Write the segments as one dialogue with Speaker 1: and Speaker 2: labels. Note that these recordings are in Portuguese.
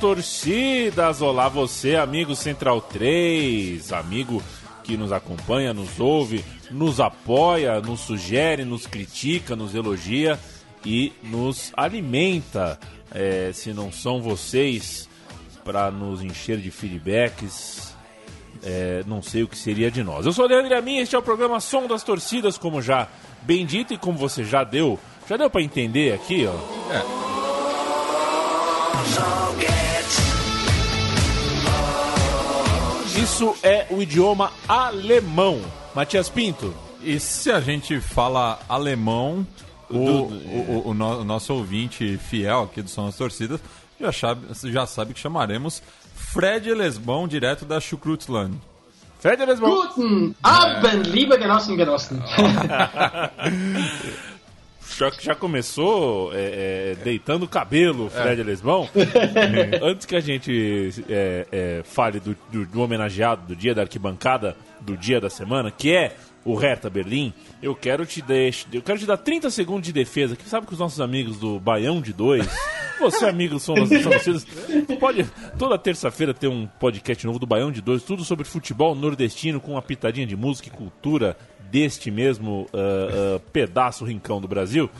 Speaker 1: das torcidas. Olá, você, amigo Central 3, amigo que nos acompanha, nos ouve, nos apoia, nos sugere, nos critica, nos elogia e nos alimenta. É, se não são vocês para nos encher de feedbacks, é, não sei o que seria de nós. Eu sou o Leandro Amin, este é o programa Som das Torcidas, como já bem dito e como você já deu, já deu para entender aqui, ó. É. Isso é o idioma alemão. Matias Pinto.
Speaker 2: E se a gente fala alemão, o, o, o, o, no, o nosso ouvinte fiel aqui do Som das Torcidas já sabe, já sabe que chamaremos Fred Lesbão, direto da Schukrutland.
Speaker 3: Fred Lesbão. Guten Abend, é. liebe Genossen, Genossen.
Speaker 1: já, já começou é, é, deitando o cabelo, Fred é. Lesbão. Antes que a gente é, é, fale do, do, do, homenageado do dia da arquibancada, do dia da semana, que é o Hertha Berlim, eu quero te deixar, eu quero te dar 30 segundos de defesa, que sabe que os nossos amigos do Baião de Dois, você amigo são nascidos, pode toda terça-feira ter um podcast novo do Baião de Dois, tudo sobre futebol nordestino com uma pitadinha de música e cultura deste mesmo uh, uh, pedaço rincão do Brasil.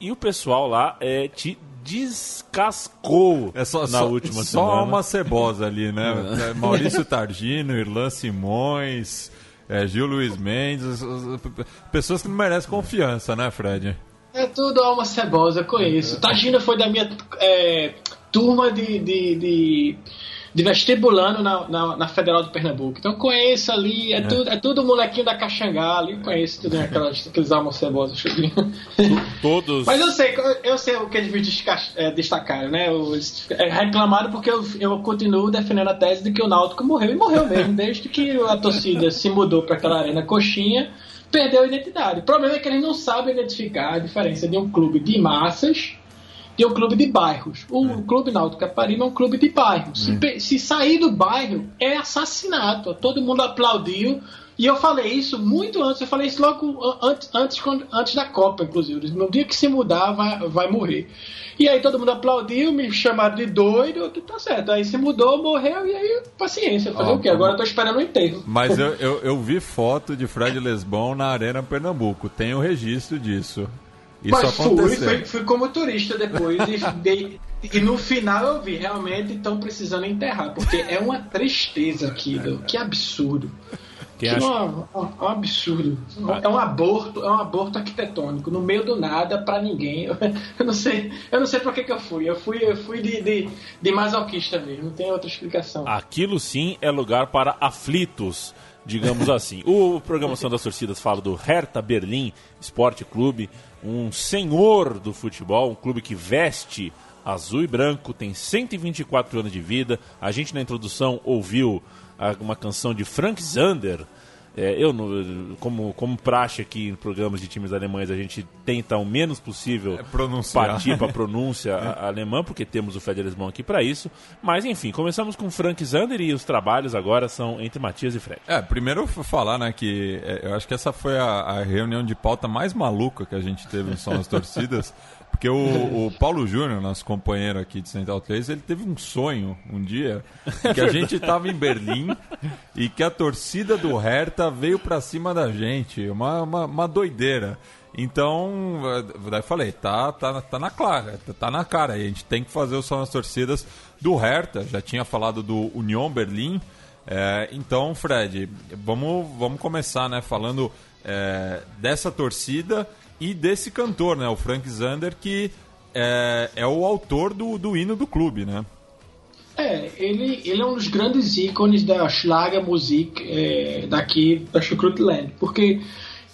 Speaker 1: E o pessoal lá é, te descascou
Speaker 2: é só,
Speaker 1: na
Speaker 2: só,
Speaker 1: última
Speaker 2: só
Speaker 1: semana.
Speaker 2: Só uma cebosa ali, né? É. Maurício Targino, Irlan Simões, é, Gil Luiz Mendes, pessoas que não merecem confiança, né, Fred?
Speaker 3: É tudo alma cebosa, conheço. Targino foi da minha é, turma de, de, de de vestibulando na, na, na, Federal de Pernambuco. Então conheço ali, é, é. Tudo, é tudo molequinho da Caxangá ali, conheço tudo aquelas, aqueles almos cebosos.
Speaker 1: Todos.
Speaker 3: Mas eu sei, eu sei o que eles é, destacaram, né? Eles é, reclamaram porque eu, eu continuo defendendo a tese de que o Náutico morreu, e morreu mesmo, desde que a torcida se mudou para aquela arena coxinha, perdeu a identidade. O problema é que eles não sabem identificar a diferença de um clube de massas tem um clube de bairros. O é. Clube Náutico Caparibe é um clube de bairros. Se, é. se, sair do bairro, é assassinato. Todo mundo aplaudiu. E eu falei isso muito antes. Eu falei isso logo antes, antes, antes da Copa, inclusive. No dia que se mudar, vai, vai morrer. E aí todo mundo aplaudiu, me chamaram de doido, tá certo. Aí se mudou, morreu, e aí, paciência. Fazer o quê? Agora eu tô esperando o enterro.
Speaker 2: Mas eu, eu, eu vi foto de Fred Lesbão na Arena Pernambuco. Tem o registro disso. Isso Mas
Speaker 3: fui, fui, fui, como turista depois e, e, no final eu vi, realmente estão precisando enterrar, porque é uma tristeza aquilo, que absurdo. Que acha... um, um, absurdo. É um aborto, é um aborto arquitetônico, no meio do nada, para ninguém. Eu não sei, eu não sei para que, que eu fui. Eu fui, eu fui de, de, de masoquista mesmo, não tem outra explicação.
Speaker 1: Aquilo sim é lugar para aflitos digamos assim. O Programação das Torcidas fala do Hertha Berlim Esporte Clube, um senhor do futebol, um clube que veste azul e branco, tem 124 anos de vida. A gente na introdução ouviu uma canção de Frank Zander, é, eu, como, como praxe aqui em programas de times alemães, a gente tenta o menos possível
Speaker 2: é
Speaker 1: partir para a pronúncia alemã, porque temos o Federalismo aqui para isso. Mas enfim, começamos com Frank Zander e os trabalhos agora são entre Matias e Fred.
Speaker 2: É, primeiro falar né, que é, eu acho que essa foi a, a reunião de pauta mais maluca que a gente teve no São as Torcidas. Porque o, o Paulo Júnior, nosso companheiro aqui de Central 3, ele teve um sonho um dia que a gente estava em Berlim e que a torcida do Hertha veio para cima da gente. Uma, uma, uma doideira. Então, daí falei, tá, tá, tá na clara, tá na cara. A gente tem que fazer o som das torcidas do Hertha. Já tinha falado do Union Berlim. É, então, Fred, vamos, vamos começar né, falando é, dessa torcida e desse cantor, né, o Frank Zander, que é, é o autor do, do hino do clube, né?
Speaker 3: É, ele, ele é um dos grandes ícones da Schlagermusik é, daqui da Schukrutland, porque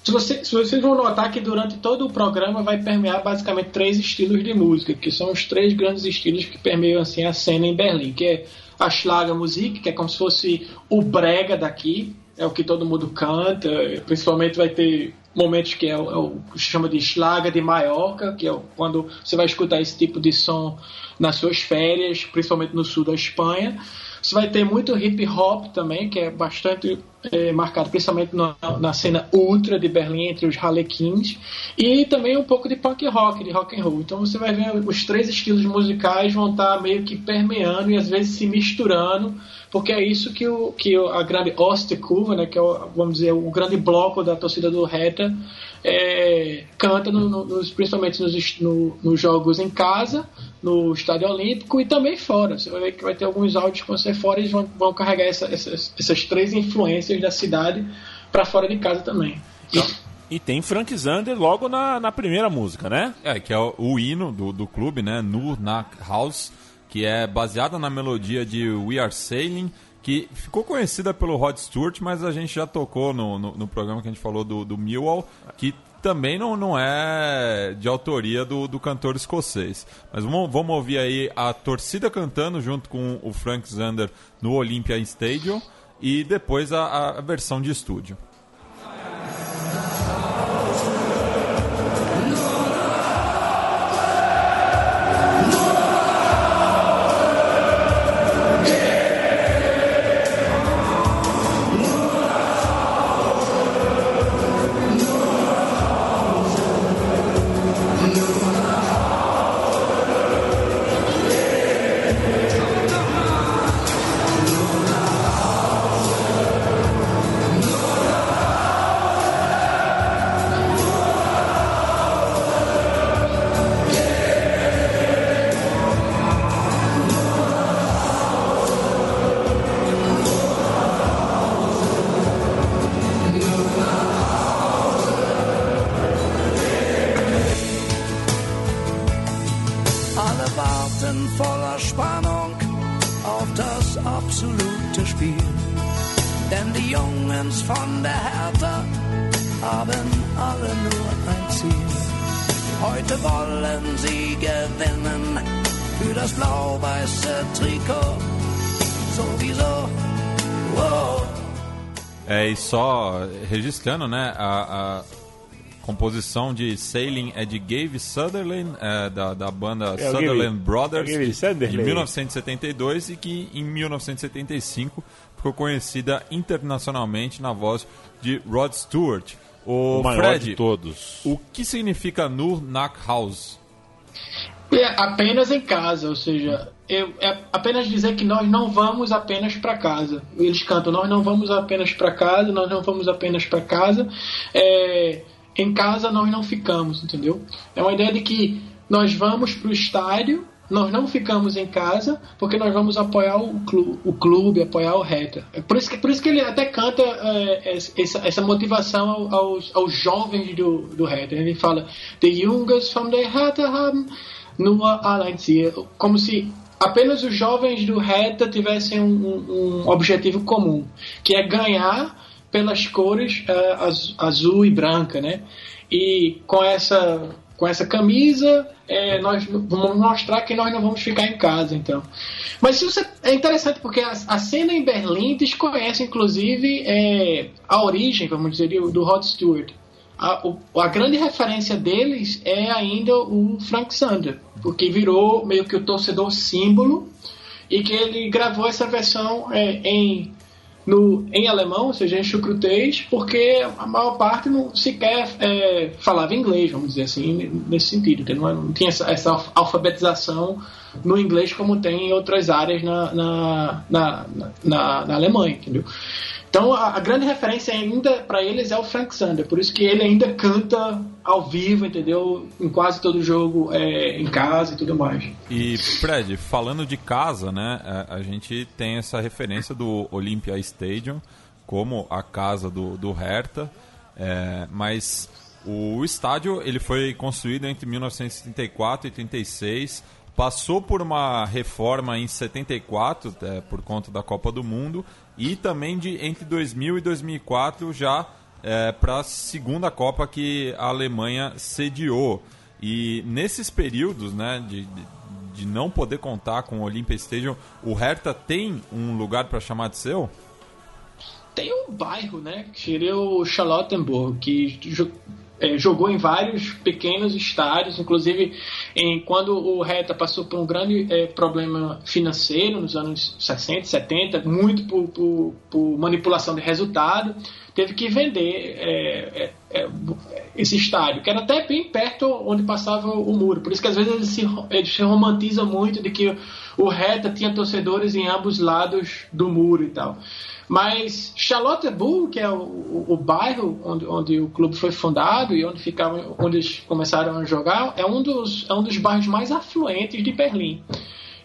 Speaker 3: se, você, se vocês vão notar que durante todo o programa vai permear basicamente três estilos de música, que são os três grandes estilos que permeiam assim a cena em Berlim, que é a Schlagermusik, que é como se fosse o brega daqui, é o que todo mundo canta, principalmente vai ter momentos que é o, é o que se chama de Schlager de Maiorca, que é quando você vai escutar esse tipo de som nas suas férias, principalmente no sul da Espanha. Você vai ter muito hip hop também, que é bastante é, marcado, principalmente na, na, cena ultra de Berlim, entre os Harlequins, e também um pouco de punk rock, de rock and roll. Então você vai ver os três estilos musicais vão estar meio que permeando e às vezes se misturando, porque é isso que, o, que a grande Ostkurva, né, que é o, vamos dizer, o grande bloco da torcida do Reta, é, canta no, no, principalmente nos, no, nos jogos em casa, no Estádio Olímpico e também fora. Você vai ver que vai ter alguns áudios que vão ser fora e vão, vão carregar essa, essas, essas três influências da cidade para fora de casa também.
Speaker 1: E, e tem Frank Zander logo na, na primeira música, né?
Speaker 2: É, que é o, o hino do, do clube, né? Nur Nak House, que é baseada na melodia de We Are Sailing, que ficou conhecida pelo Rod Stewart, mas a gente já tocou no, no, no programa que a gente falou do, do Millwall, que também não, não é de autoria do, do cantor escocês. Mas vamos, vamos ouvir aí a torcida cantando junto com o Frank Zander no Olympia Stadium e depois a, a versão de estúdio. Só registrando, né, a, a composição de Sailing é de Gabe Sutherland, é, da, da banda é, Sutherland Brothers, de 1972 e que em 1975 ficou conhecida internacionalmente na voz de Rod Stewart.
Speaker 1: O, o maior Fred, de todos.
Speaker 2: O que significa Nur Nak House?
Speaker 3: É apenas em casa, ou seja, eu, é apenas dizer que nós não vamos apenas para casa. Eles cantam, nós não vamos apenas para casa, nós não vamos apenas para casa. É, em casa nós não ficamos, entendeu? É uma ideia de que nós vamos para o estádio, nós não ficamos em casa, porque nós vamos apoiar o clube, o clube apoiar o Reta. É por isso que, por isso que ele até canta é, essa, essa motivação aos, aos jovens do, do Reta. Ele fala: The Jungers from the Hertha haben nur allein como se apenas os jovens do Reta tivessem um, um, objetivo comum, que é ganhar pelas cores uh, azul e branca, né? E com essa com essa camisa, é, nós vamos mostrar que nós não vamos ficar em casa, então. Mas você, é interessante porque a, a cena em Berlim desconhece, inclusive, é, a origem, vamos dizer, do Rod Stewart a, a, grande referência deles é ainda o Frank Sander, porque virou meio que o torcedor símbolo e que ele gravou essa versão é, em, no, em alemão, ou seja, em chucrutês, porque a maior parte não sequer é, falava inglês, vamos dizer assim, nesse sentido. Não, não tinha essa, essa, alfabetização no inglês como tem em outras áreas na, na, na, na, na Alemanha, entendeu? Então a, a grande referência ainda para eles é o Frank Sander, por isso que ele ainda canta ao vivo, entendeu? Em quase todo jogo é, em casa e tudo mais.
Speaker 2: E Fred, falando de casa, né? A, a gente tem essa referência do Olympia Stadium como a casa do, do Hertha, é, mas o estádio ele foi construído entre 1974 e 36 passou por uma reforma em 74 é, por conta da Copa do Mundo e também de entre 2000 e 2004 já é, para a segunda Copa que a Alemanha sediou. E nesses períodos né, de, de não poder contar com o Olympia Stadium, o Hertha tem um lugar para chamar de seu?
Speaker 3: tem um bairro, né? Que seria o Charlottenburg, que é, jogou em vários pequenos estádios, inclusive em, quando o Reta passou por um grande é, problema financeiro nos anos 60, 70, muito por, por, por manipulação de resultado, teve que vender é, esse estádio, que era até bem perto onde passava o muro. Por isso que às vezes eles se, eles se romantizam muito de que o Reta tinha torcedores em ambos lados do muro e tal. Mas Charlotteburg, que é o, o, o bairro onde, onde, o clube foi fundado e onde ficavam, onde eles começaram a jogar, é um dos, é um dos bairros mais afluentes de Berlim.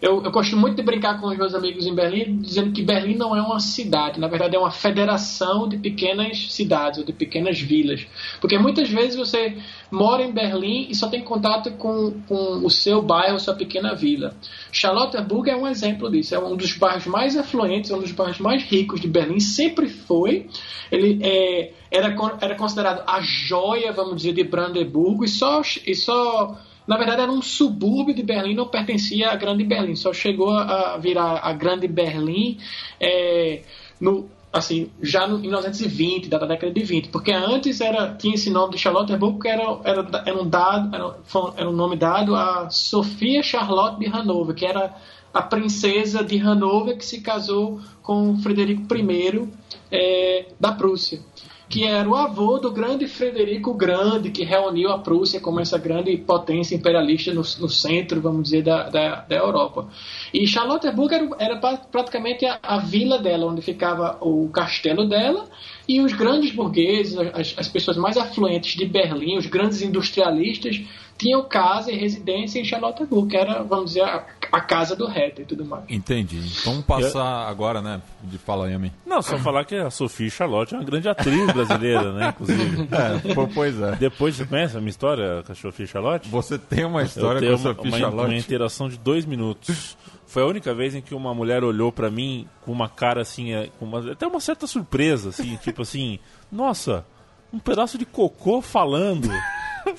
Speaker 3: Eu, eu gosto muito de brincar com os meus amigos em Berlim, dizendo que Berlim não é uma cidade, na verdade é uma federação de pequenas cidades ou de pequenas vilas. Porque muitas vezes você mora em Berlim e só tem contato com, com o seu bairro, sua pequena vila. Charlottenburg é um exemplo disso, é um dos bairros mais afluentes, é um dos bairros mais ricos de Berlim, sempre foi. Ele é, era, era considerado a joia, vamos dizer, de Brandeburgo e só, e só na verdade era um subúrbio de Berlim, não pertencia à Grande Berlim, só chegou a virar a Grande Berlim é, no, assim, já no, em 1920, da década de 20, porque antes era, tinha esse nome de Charlottenburg, que era, era, era, um dado, era, era um nome dado a Sofia Charlotte de Hanover, que era a princesa de Hanover que se casou com Frederico I é, da Prússia que era o avô do grande Frederico Grande, que reuniu a Prússia como essa grande potência imperialista no, no centro, vamos dizer, da, da, da Europa. E Charlottenburg era, era praticamente a, a, vila dela, onde ficava o castelo dela, e os grandes burgueses, as, as pessoas mais afluentes de Berlim, os grandes industrialistas, tinham casa e residência em Charlottenburg, que era, vamos dizer, a, a casa do Hertha e tudo mais.
Speaker 2: Entendi. Vamos passar Eu... agora, né, de fala aí a mim.
Speaker 1: Não, só falar que a Sofia Charlotte é uma grande atriz brasileira, né, inclusive.
Speaker 2: É, pois é.
Speaker 1: Depois, você conhece a minha história com a Sofia Charlotte?
Speaker 2: Você tem uma história com a Sofia
Speaker 1: uma,
Speaker 2: Charlotte?
Speaker 1: uma interação de dois minutos. Foi a única vez em que uma mulher olhou para mim com uma cara assim, é, com uma, até uma certa surpresa, assim, tipo assim, nossa, um pedaço de cocô falando.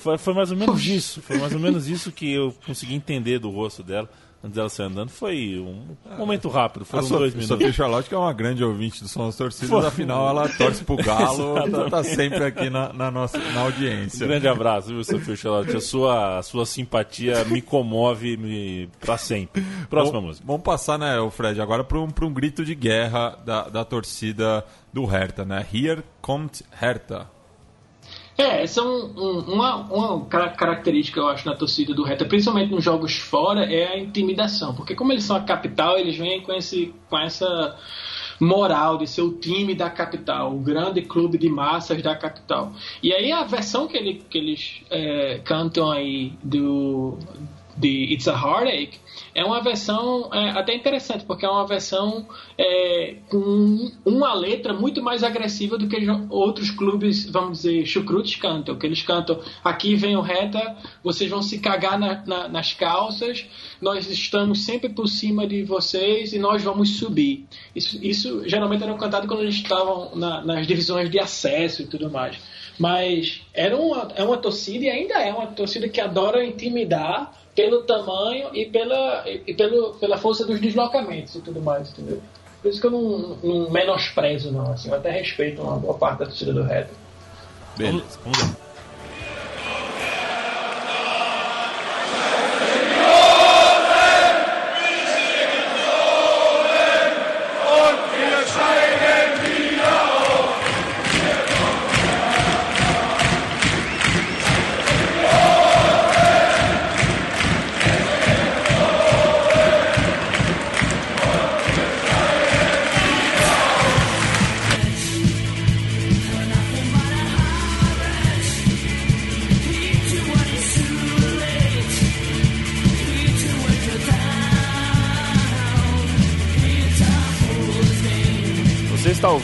Speaker 1: Foi, foi, mais ou menos isso. Foi mais ou menos isso que eu consegui entender do rosto dela antes dela sair andando. Foi um momento rápido, foram
Speaker 2: Sofia,
Speaker 1: dois minutos.
Speaker 2: Sofia Charlotte, que é uma grande ouvinte do Som das Torcidas, foi. afinal ela torce pro Galo, tá, tá, sempre aqui na, na, nossa na audiência.
Speaker 1: Um grande abraço, viu, Sofia Charlotte? A sua, a sua simpatia me comove me, pra sempre. Próxima
Speaker 2: Bom,
Speaker 1: música.
Speaker 2: Vamos passar, né, o Fred, agora para um, um grito de guerra da, da torcida do Hertha, né? Here kommt Hertha.
Speaker 3: É, essa é um, um, uma, uma característica, eu acho, na torcida do Reta, principalmente nos jogos fora, é a intimidação. Porque como eles são a capital, eles vêm com, esse, com essa moral de ser o time da capital, o grande clube de massas da capital. E aí a versão que, ele, que eles é, cantam aí do de It's a Heartache é uma versão é, até interessante, porque é uma versão é, com uma letra muito mais agressiva do que outros clubes, vamos dizer, chucrutes cantam. Que eles cantam, aqui vem o reta, vocês vão se cagar na, na, nas calças, nós estamos sempre por cima de vocês e nós vamos subir. Isso, isso geralmente era cantado quando eles estavam na, nas divisões de acesso e tudo mais. Mas era uma, é uma torcida e ainda é uma torcida que adora intimidar pelo tamanho e pela, e pelo, pela força dos deslocamentos e tudo mais, entendeu? Por isso que eu não, não menosprezo, não. Assim, eu até respeito uma boa parte da torcida do Red.
Speaker 1: Beleza, vamos lá.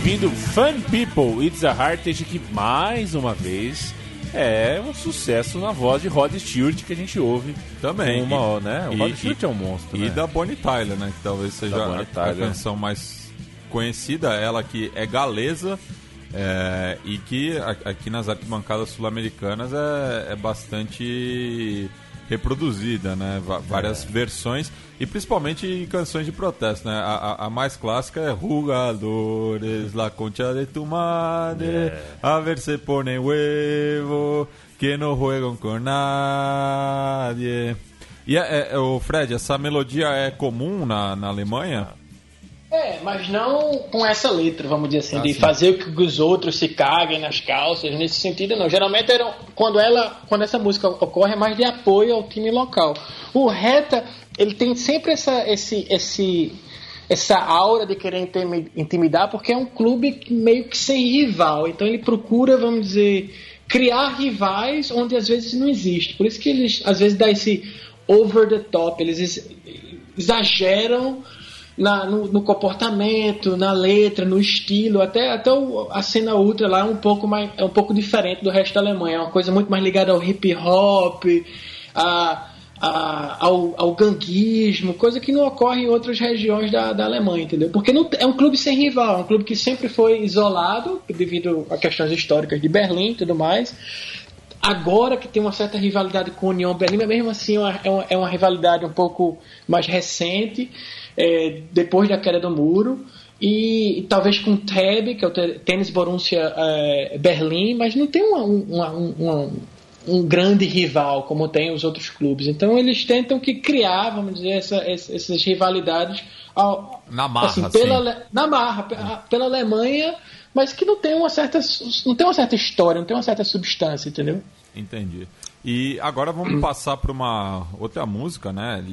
Speaker 1: Ouvindo Fun People, It's a Heartage, que mais uma vez é um sucesso na voz de Rod Stewart que a gente ouve
Speaker 2: também.
Speaker 1: Uma, e, né? O Rod Stewart é um monstro.
Speaker 2: E
Speaker 1: né?
Speaker 2: da Bonnie Tyler, né? Que talvez seja a, a, canção mais conhecida, ela que é galesa. É, e que aqui nas arquibancadas sul-americanas é, é bastante reproduzida, né? várias é. versões e principalmente canções de protesto, né? A, a, a, mais clássica é Rugadores, La Concha de tu Madre, é. A ver se pone huevo, que no juegan con nadie. E é, é, o Fred, essa melodia é comum na, na Alemanha?
Speaker 3: É, mas não com essa letra, vamos dizer assim, ah, de sim. fazer com que os outros se caguem nas calças, nesse sentido não. Geralmente era, quando ela, quando essa música ocorre é mais de apoio ao time local. O Reta, ele tem sempre essa esse esse essa aura de querer intimidar, porque é um clube meio que sem rival. Então ele procura, vamos dizer, criar rivais onde às vezes não existe. Por isso que eles às vezes dá esse over the top, eles exageram na, no, no, comportamento, na letra, no estilo, até, até o, a cena ultra lá é um pouco mais é um pouco diferente do resto da Alemanha, é uma coisa muito mais ligada ao hip hop, a, a, ao, ao ganguismo, coisa que não ocorre em outras regiões da, da Alemanha, entendeu? Porque não, é um clube sem rival, é um clube que sempre foi isolado devido a questões históricas de Berlim e tudo mais. Agora que tem uma certa rivalidade com a União Berlim, mas mesmo assim é uma, é uma rivalidade um pouco mais recente é, depois da queda do muro. E, e talvez com o TEB, que é o Tênis Borussia é, Berlim, mas não tem uma, uma, uma, um grande rival como tem os outros clubes. Então eles tentam que criar, vamos dizer, essa, essas rivalidades ao,
Speaker 2: na marra,
Speaker 3: assim, pela, na marra, pela Alemanha, mas que não tem uma certa não tem uma certa história, não tem uma certa substância, entendeu?
Speaker 2: Entendi. E agora vamos passar para uma outra música, né?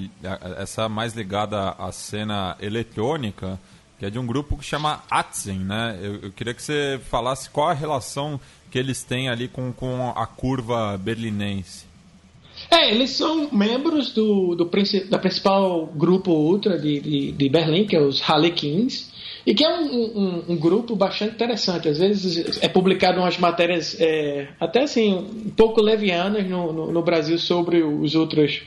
Speaker 2: Essa mais ligada à cena eletrônica, que é de um grupo que chama Atzen, né? Eu, eu queria que você falasse qual a relação que eles têm ali com, com a curva berlinense.
Speaker 3: É, eles são membros do, do da principal grupo ultra de, de, de Berlim, que é os Harlequins. E que é um, um, um, grupo bastante interessante. Às vezes é publicado umas matérias é, até assim, um pouco levianas no, no, no, Brasil sobre os outros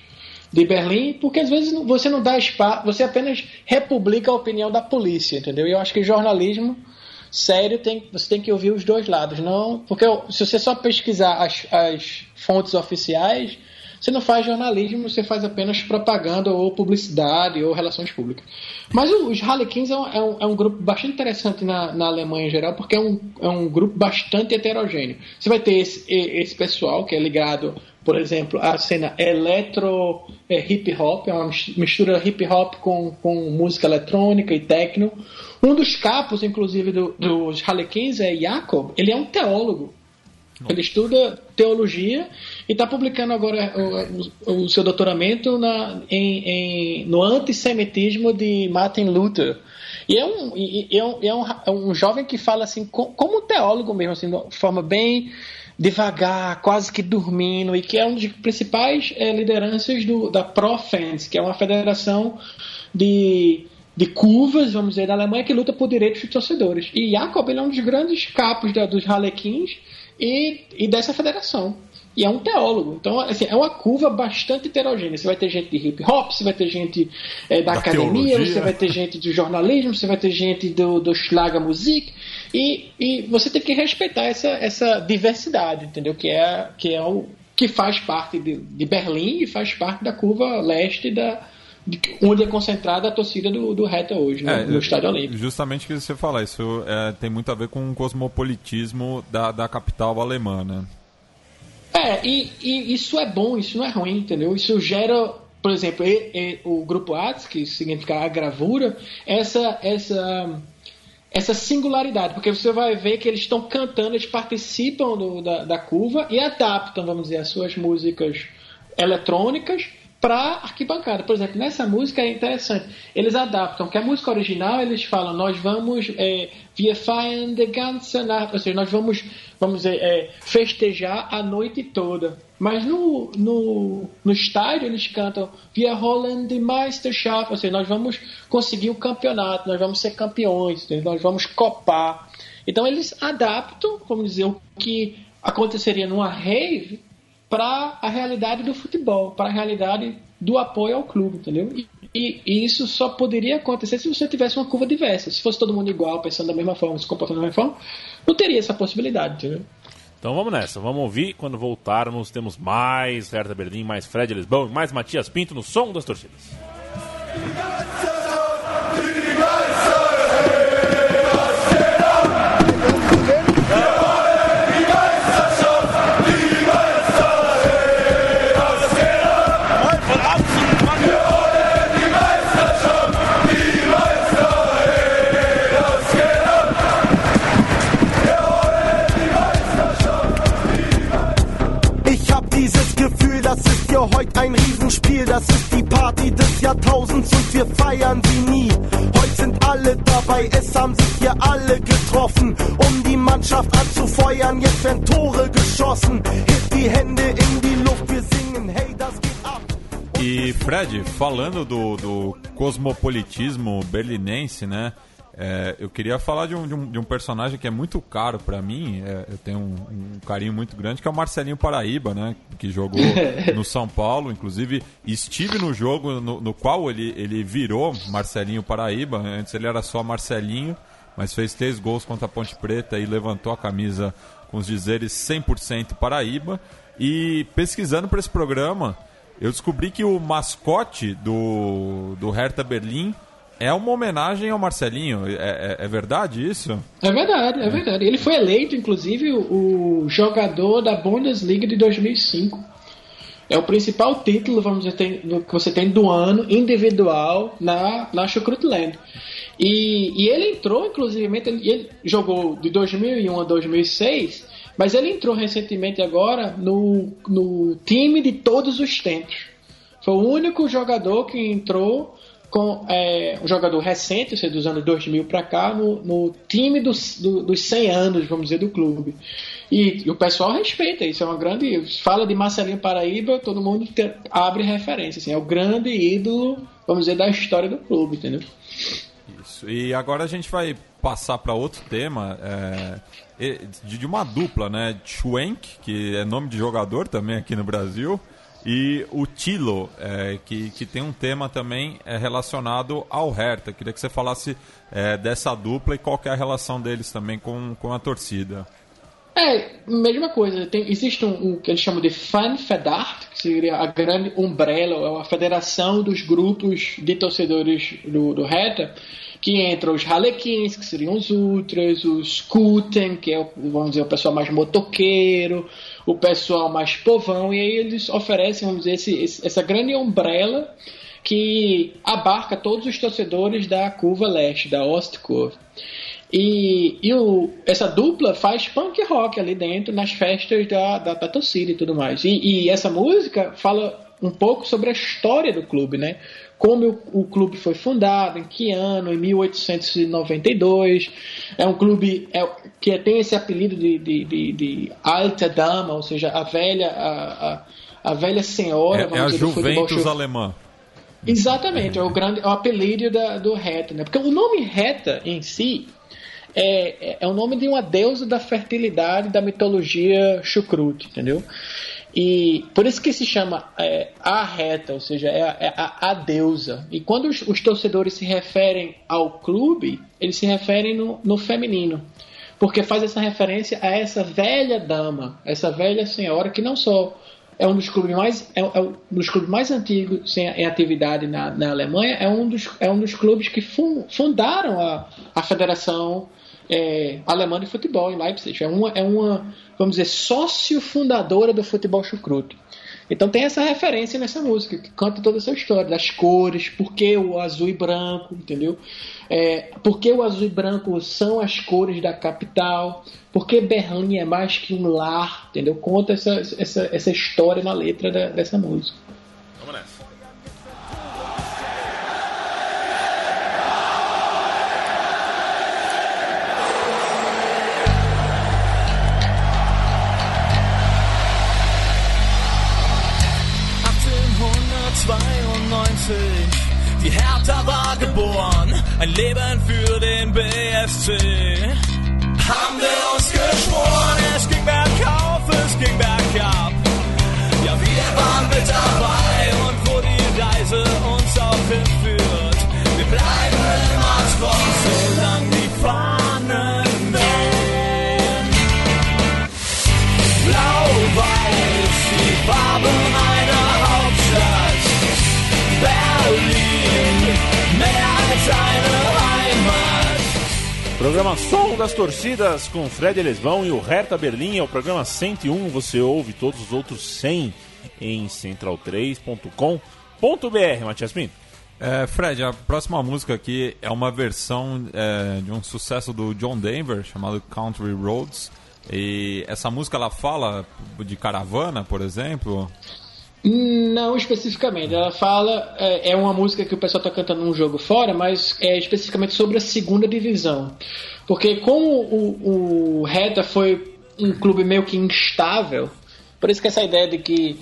Speaker 3: de Berlim, porque às vezes você não dá espaço, você apenas republica a opinião da polícia, entendeu? E eu acho que jornalismo sério tem, você tem que ouvir os dois lados, não porque se você só pesquisar as, as fontes oficiais você não faz jornalismo, você faz apenas propaganda ou publicidade ou relações públicas. Mas os Harlequins é um, é um, é um grupo bastante interessante na, na, Alemanha em geral, porque é um, é um grupo bastante heterogêneo. Você vai ter esse, esse pessoal que é ligado, por exemplo, à cena eletro é, hip hop, é uma mistura hip hop com, com música eletrônica e techno. Um dos capos, inclusive, do, dos Harlequins é Jacob, ele é um teólogo. Ele estuda teologia e está publicando agora o, o, seu doutoramento na, em, em, no antissemitismo de Martin Luther. E é um, e é um, é um, é um jovem que fala assim, como teólogo mesmo, assim, de forma bem devagar, quase que dormindo, e que é um dos principais é, lideranças do, da ProFans, que é uma federação de, de curvas, vamos dizer, da Alemanha que luta por direitos de torcedores. E Jacob ele é um dos grandes capos da, dos Harlequins e, e dessa federação. E é um teólogo. Então, assim, é uma curva bastante heterogênea. Você vai ter gente de hip hop, você vai ter gente é, da, da, academia, teologia. você vai ter gente do jornalismo, você vai ter gente do, do Schlager Musik. E, e você tem que respeitar essa, essa diversidade, entendeu? Que é, que é o que faz parte de, de Berlim e faz parte da curva leste da, onde é concentrada a torcida do, do Reta hoje, né, é, no Estádio Olímpico.
Speaker 2: Justamente o que você fala, isso é, tem muito a ver com o cosmopolitismo da, da capital alemã, né?
Speaker 3: É, e, e, isso é bom, isso não é ruim, entendeu? Isso gera, por exemplo, e, e, o grupo ATS, que significa a gravura, essa, essa, essa singularidade, porque você vai ver que eles estão cantando, eles participam do, da, da curva e adaptam, vamos dizer, as suas músicas eletrônicas para arquibancada. Por exemplo, nessa música é interessante. Eles adaptam, que a música original eles falam, nós vamos é, wir feiern die ganze Nacht, ou seja, nós vamos, vamos dizer, é, festejar a noite toda. Mas no, no, no estádio eles cantam holen die Meisterschaft, ou seja, nós vamos conseguir o campeonato, nós vamos ser campeões, nós vamos copar. Então eles adaptam, vamos dizer, o que aconteceria numa rave para a realidade do futebol, para a realidade do apoio ao clube, entendeu? E, e, e, isso só poderia acontecer se você tivesse uma curva diversa. Se fosse todo mundo igual, pensando da mesma forma, se comportando da mesma forma, não teria essa possibilidade, entendeu?
Speaker 1: Então vamos nessa, vamos ouvir. Quando voltarmos, temos mais Hertha Berlim, mais Fred Lisbão, mais Matias Pinto no som das torcidas.
Speaker 4: Für heute ein Riesenspiel. Das ist die Party des Jahrtausends und wir feiern sie nie. Heute sind alle dabei, es haben sich hier alle getroffen, um die Mannschaft anzufeuern. Jetzt werden Tore geschossen. Hebt die Hände in die Luft, wir singen, hey, das geht ab.
Speaker 2: E Fred, falando do, do cosmopolitismo berlinense, né? É, eu queria falar de um, de um, de um, personagem que é muito caro para mim, é, eu tenho um, um, carinho muito grande, que é o Marcelinho Paraíba, né? Que jogou no São Paulo, inclusive estive no jogo no, no, qual ele, ele virou Marcelinho Paraíba, antes ele era só Marcelinho, mas fez três gols contra a Ponte Preta e levantou a camisa com os dizeres 100% Paraíba. E pesquisando para esse programa, eu descobri que o mascote do, do Hertha Berlim é uma homenagem ao Marcelinho, é, é, é, verdade isso?
Speaker 3: É verdade, é verdade. Ele foi eleito, inclusive, o, jogador da Bundesliga de 2005. É o principal título, vamos dizer, tem, que você tem do ano individual na, na Schukrutland. E, e ele entrou, inclusive, ele jogou de 2001 a 2006, mas ele entrou recentemente agora no, no time de todos os tempos. Foi o único jogador que entrou com é, um jogador recente, ou seja, dos anos 2000 para cá, no, no time dos, do, dos 100 anos, vamos dizer, do clube. E, e, o pessoal respeita isso, é uma grande. Fala de Marcelinho Paraíba, todo mundo te, abre referência. Assim, é o grande ídolo, vamos dizer, da história do clube, entendeu?
Speaker 2: Isso. E agora a gente vai passar para outro tema. É, de, de uma dupla, né? Schwenk, que é nome de jogador também aqui no Brasil e o Tilo, é, que, que tem um tema também é, relacionado ao Hertha. Queria que você falasse é, dessa dupla e qual é a relação deles também com, com a torcida.
Speaker 3: É, mesma coisa. Tem, existe um, um que eles chamam de Fan Fedart, que seria a grande umbrella, é a federação dos grupos de torcedores do, do Hertha, que entra os Harlequins, que seriam os Ultras, os Kuten, que é, vamos dizer, o pessoal mais motoqueiro, o pessoal mais povão, e aí eles oferecem, vamos dizer, esse, essa grande umbrella que abarca todos os torcedores da curva leste, da Ostkurve. E, e o, essa dupla faz punk rock ali dentro, nas festas da, da, da torcida e tudo mais. E, e essa música fala um pouco sobre a história do clube, né? como o, clube foi fundado, em que ano, em 1892. É um clube é, que tem esse apelido de, de, de, de, Alta Dama, ou seja, a velha, a, a, a velha senhora.
Speaker 2: É, é a Juventus alemã.
Speaker 3: Exatamente, é o grande é o apelido da, do Reta, né? Porque o nome Reta em si é, é, é o nome de uma deusa da fertilidade da mitologia chucrute, entendeu? E por isso que se chama é, a reta, ou seja, é a, é a, a deusa. E quando os, os, torcedores se referem ao clube, eles se referem no, no feminino. Porque faz essa referência a essa velha dama, essa velha senhora que não só é um dos clubes mais é, é um dos clubes mais antigos em, atividade na, na Alemanha é um dos é um dos clubes que fundaram a, a federação é, alemã de futebol em Leipzig. É uma, é uma, vamos dizer, sócio fundadora do futebol chucruto. Então tem essa referência nessa música, que canta toda essa história, das cores, por que o azul e branco, entendeu? É, por que o azul e branco são as cores da capital, por que Berlim é mais que um lar, entendeu? Conta essa, essa, essa história na letra da, dessa música. Vamos nessa.
Speaker 5: Die Hertha war geboren, ein Leben für den BSC. Haben wir
Speaker 1: Programa Som das Torcidas com Fred Elesvão e o Hertha Berlim. É o programa 101. Você ouve todos os outros 100 em central3.com.br, Matias Pinto.
Speaker 2: É, Fred, a próxima música aqui é uma versão é, de um sucesso do John Denver chamado Country Roads. E essa música ela fala de caravana, por exemplo?
Speaker 3: Não especificamente. Ela fala. É, é uma música que o pessoal está cantando num jogo fora, mas é especificamente sobre a segunda divisão. Porque, como o, o Reta foi um clube meio que instável, por isso que essa ideia de que.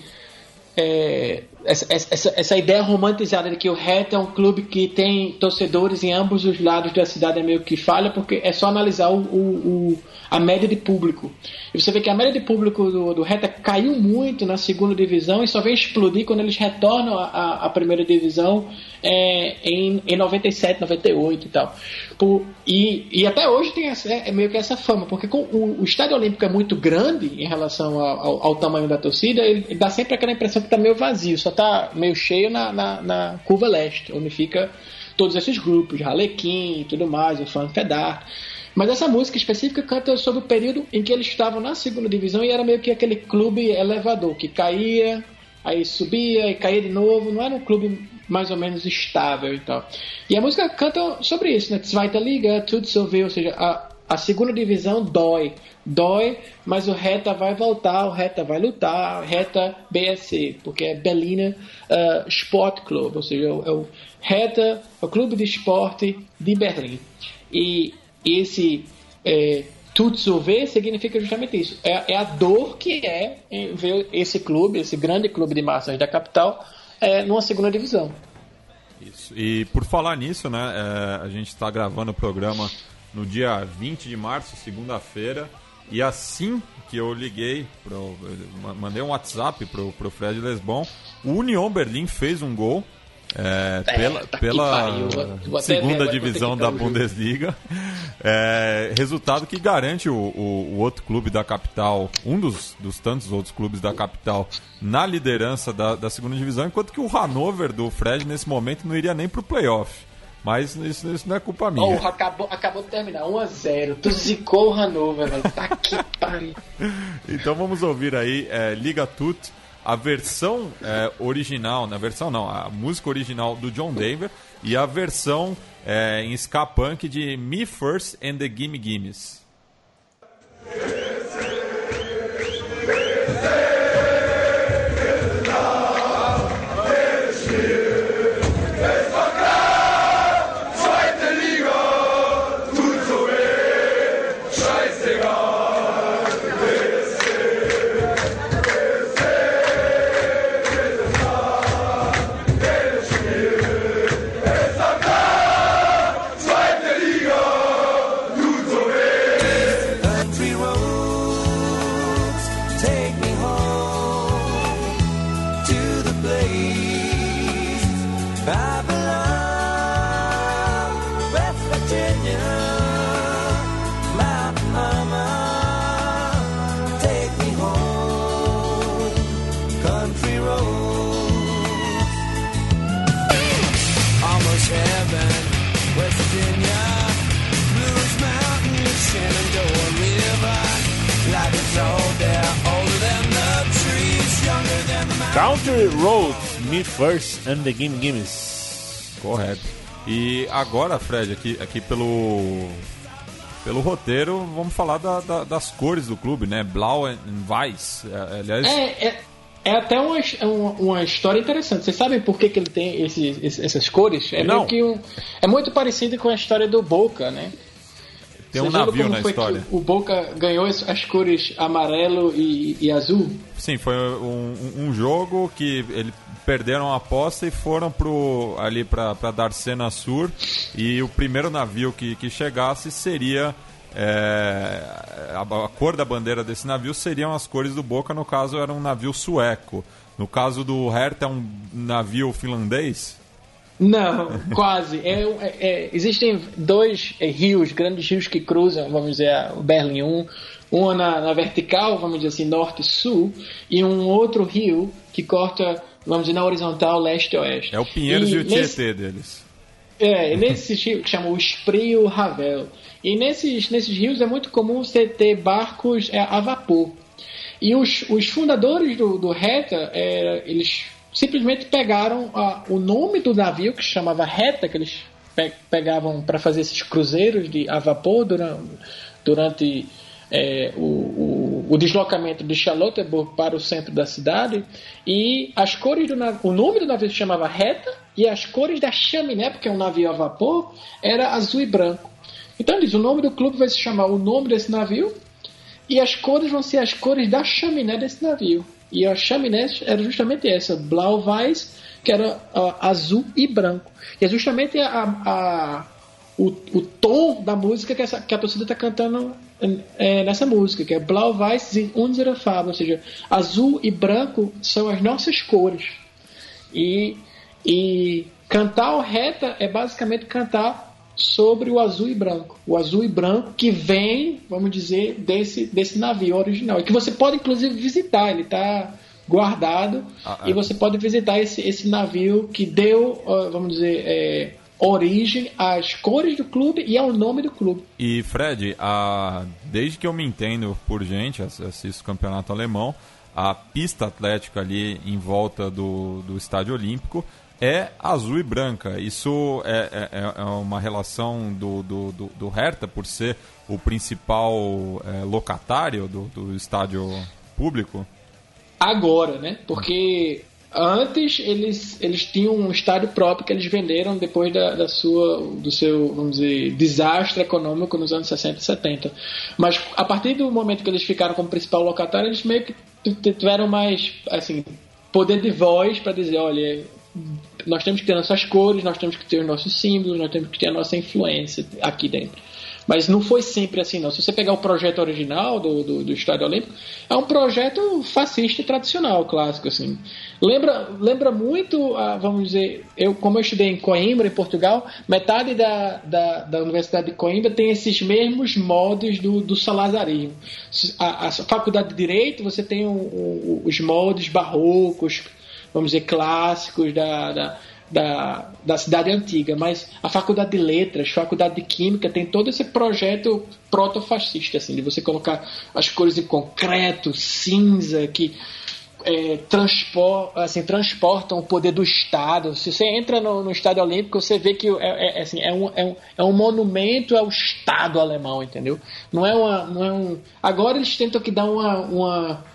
Speaker 3: É, essa, essa, essa, ideia romantizada de que o Reta é um clube que tem torcedores em ambos os lados da cidade é meio que falha, porque é só analisar o, o a média de público. E você vê que a média de público do, do Reta caiu muito na segunda divisão e só vem explodir quando eles retornam à, primeira divisão é, em, em 97, 98 e tal. Por, e, e até hoje tem essa, é meio que essa fama, porque o, o Estádio Olímpico é muito grande em relação ao, ao, ao tamanho da torcida, ele dá sempre aquela impressão que está meio vazio, só está meio cheio na, na, na curva leste, onde fica todos esses grupos, Ralequim e tudo mais, o Funk Fedar. Mas essa música específica canta sobre o período em que eles estavam na segunda divisão e era meio que aquele clube elevador, que caía, aí subia e caía de novo. Não era um clube mais ou menos estável e tal. E a música canta sobre isso, né? Zweite Liga, tudo ouviu, ou seja, a, a segunda divisão dói. Dói, mas o Reta vai voltar, o Reta vai lutar, Reta BSC, porque é Berliner uh, Sport Club, ou seja, é o Reta, é o clube de esporte de Berlim. E esse é, Tutsuve significa justamente isso. É, é, a dor que é ver esse clube, esse grande clube de massas da capital, é, numa segunda divisão.
Speaker 2: Isso. E por falar nisso, né, a gente está gravando o programa no dia 20 de março, segunda-feira, e assim que eu liguei, pro, mandei um WhatsApp pro, pro Fred Lesbon, o Union Berlim fez um gol é, é, pela tá pela segunda divisão da Bundesliga. É, resultado que garante o, o, o, outro clube da capital, um dos, dos tantos outros clubes da capital, na liderança da, da segunda divisão, enquanto que o Hannover do Fred, nesse momento, não iria nem para o playoff. Mas isso, isso, não é culpa minha.
Speaker 3: Oh, acabou, acabou de terminar, 1x0. Tu zicou o Hannover, velho. Tá que pariu.
Speaker 2: Então vamos ouvir aí é, Liga Tut a versão é, original, na versão não, a música original do John Denver e a versão é, em ska punk de Me First and the Gimme Gimmes.
Speaker 1: Country Roads, Me First and the Game Games.
Speaker 2: Correto. E agora, Fred, aqui, aqui pelo pelo roteiro, vamos falar da, da, das cores do clube, né? Blau e Weiss.
Speaker 3: É, aliás... É, é, é até uma, uma, uma, história interessante. Vocês sabem por que, que ele tem esses, essas cores? É, Não. que um, é muito parecido com a história do Boca, né?
Speaker 2: Tem um navio na história.
Speaker 3: o Boca ganhou as cores amarelo e, e azul?
Speaker 2: Sim, foi um, um, jogo que eles perderam a aposta e foram pro, ali para Darcena Sur. E o primeiro navio que, que chegasse seria. É, a, a cor da bandeira desse navio seriam as cores do Boca, no caso era um navio sueco. No caso do Hertha é um navio finlandês.
Speaker 3: Não, quase. É, é, é, existem dois é, rios, grandes rios que cruzam, vamos dizer, o Berlim 1. Um na, na vertical, vamos dizer assim, norte-sul, e um outro rio que corta, vamos dizer, na horizontal, leste-oeste.
Speaker 2: É o Pinheiros e, e o Tietê nesse... deles.
Speaker 3: É, nesses rios que chamam o Spree o Ravel. E nesses, nesses rios é muito comum você ter barcos é, a vapor. E os, os fundadores do, do Reta, é, eles simplesmente pegaram a, o nome do navio, que chamava Reta, que eles pe pegavam para fazer esses cruzeiros de a vapor durante, durante é, o, o, o, deslocamento de Charlottenburg para o centro da cidade e as cores do navio, o nome do navio se chamava Reta e as cores da chaminé, porque é um navio a vapor, era azul e branco. Então diz, o nome do clube vai se chamar o nome desse navio e as cores vão ser as cores da chaminé desse navio. E a chaminé era justamente essa, Blau-Weiß, que era uh, azul e branco. E é justamente a, a o, o, tom da música que, essa, que a torcida está cantando é, nessa música, que é Blau-Weiß sind unsere Farben, ou seja, azul e branco são as nossas cores. E, e cantar o reta é basicamente cantar sobre o azul e branco. O azul e branco que vem, vamos dizer, desse, desse navio original. E que você pode, inclusive, visitar. Ele está guardado. Ah, e é. você pode visitar esse, esse navio que deu, vamos dizer, é, origem às cores do clube e ao nome do clube.
Speaker 2: E Fred, a... desde que eu me entendo por gente, assisto o campeonato alemão, a pista atlética ali em volta do, do estádio olímpico é azul e branca. Isso é, é, é uma relação do, do, do, do, Hertha por ser o principal é, locatário do, do estádio público?
Speaker 3: Agora, né? Porque Antes eles, eles tinham um estádio próprio que eles venderam depois da, da sua, do seu, vamos dizer, desastre econômico nos anos 60 e 70. Mas a partir do momento que eles ficaram como principal locatário, eles meio que tiveram mais assim, poder de voz para dizer, olha, nós temos que ter nossas cores, nós temos que ter os nossos símbolos, nós temos que ter a nossa influência aqui dentro. Mas não foi sempre assim, não. Se você pegar o projeto original do, do, do Estádio Olímpico, é um projeto fascista tradicional, clássico, assim. Lembra, lembra muito, a, vamos dizer, eu como eu estudei em Coimbra, em Portugal, metade da, da, da Universidade de Coimbra tem esses mesmos modos do, do salazarismo. A, a faculdade de Direito, você tem os modos barrocos, vamos dizer, clássicos da, da da, da cidade antiga, mas a faculdade de letras, a faculdade de química tem todo esse projeto proto-fascista, assim, de você colocar as cores em concreto, cinza, que é, transpor, assim, transportam o poder do Estado. Se você entra no, no Estádio Olímpico, você vê que é, é, assim, é, um, é, um, é um monumento ao Estado alemão, entendeu? Não é, uma, não é um. Agora eles tentam que dar uma, uma